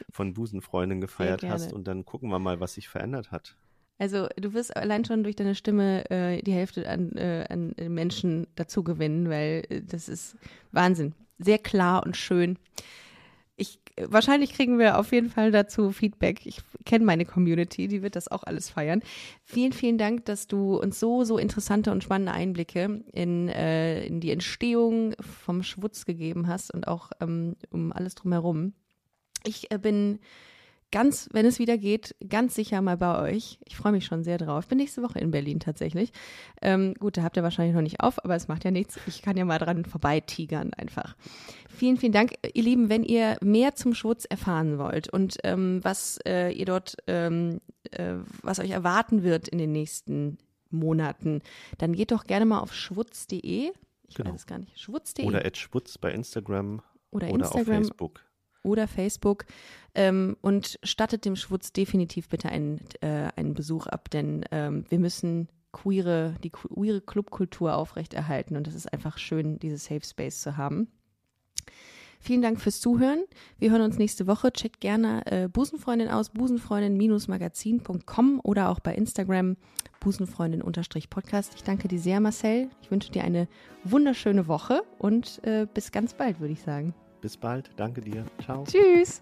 S1: von Busenfreundin gefeiert hast. Und dann gucken wir mal, was sich verändert hat.
S3: Also du wirst allein schon durch deine Stimme äh, die Hälfte an, äh, an Menschen dazu gewinnen, weil äh, das ist Wahnsinn. Sehr klar und schön. Ich, wahrscheinlich kriegen wir auf jeden Fall dazu Feedback. Ich kenne meine Community, die wird das auch alles feiern. Vielen, vielen Dank, dass du uns so, so interessante und spannende Einblicke in, äh, in die Entstehung vom Schwutz gegeben hast und auch ähm, um alles drumherum. Ich äh, bin ganz, wenn es wieder geht, ganz sicher mal bei euch. Ich freue mich schon sehr drauf. Bin nächste Woche in Berlin tatsächlich. Ähm, gut, da habt ihr wahrscheinlich noch nicht auf, aber es macht ja nichts. Ich kann ja mal dran vorbeitigern einfach. Vielen, vielen Dank, ihr Lieben. Wenn ihr mehr zum Schwutz erfahren wollt und ähm, was äh, ihr dort, ähm, äh, was euch erwarten wird in den nächsten Monaten, dann geht doch gerne mal auf schwutz.de. Ich
S1: Genau.
S3: weiß es gar nicht. Schwutz.de
S1: Oder Ed Sputz bei Instagram
S3: oder
S1: oder auf
S3: Instagram
S1: Facebook.
S3: Oder Facebook ähm, und stattet dem Schwutz definitiv bitte einen, äh, einen Besuch ab, denn ähm, wir müssen queere, die queere Clubkultur aufrechterhalten und es ist einfach schön, diese Safe Space zu haben. Vielen Dank fürs Zuhören. Wir hören uns nächste Woche. Checkt gerne äh, Busenfreundin aus, busenfreundin-magazin.com oder auch bei Instagram busenfreundin-podcast. Ich danke dir sehr, Marcel. Ich wünsche dir eine wunderschöne Woche und äh, bis ganz bald, würde ich sagen.
S1: Bis bald. Danke dir. Ciao.
S3: Tschüss.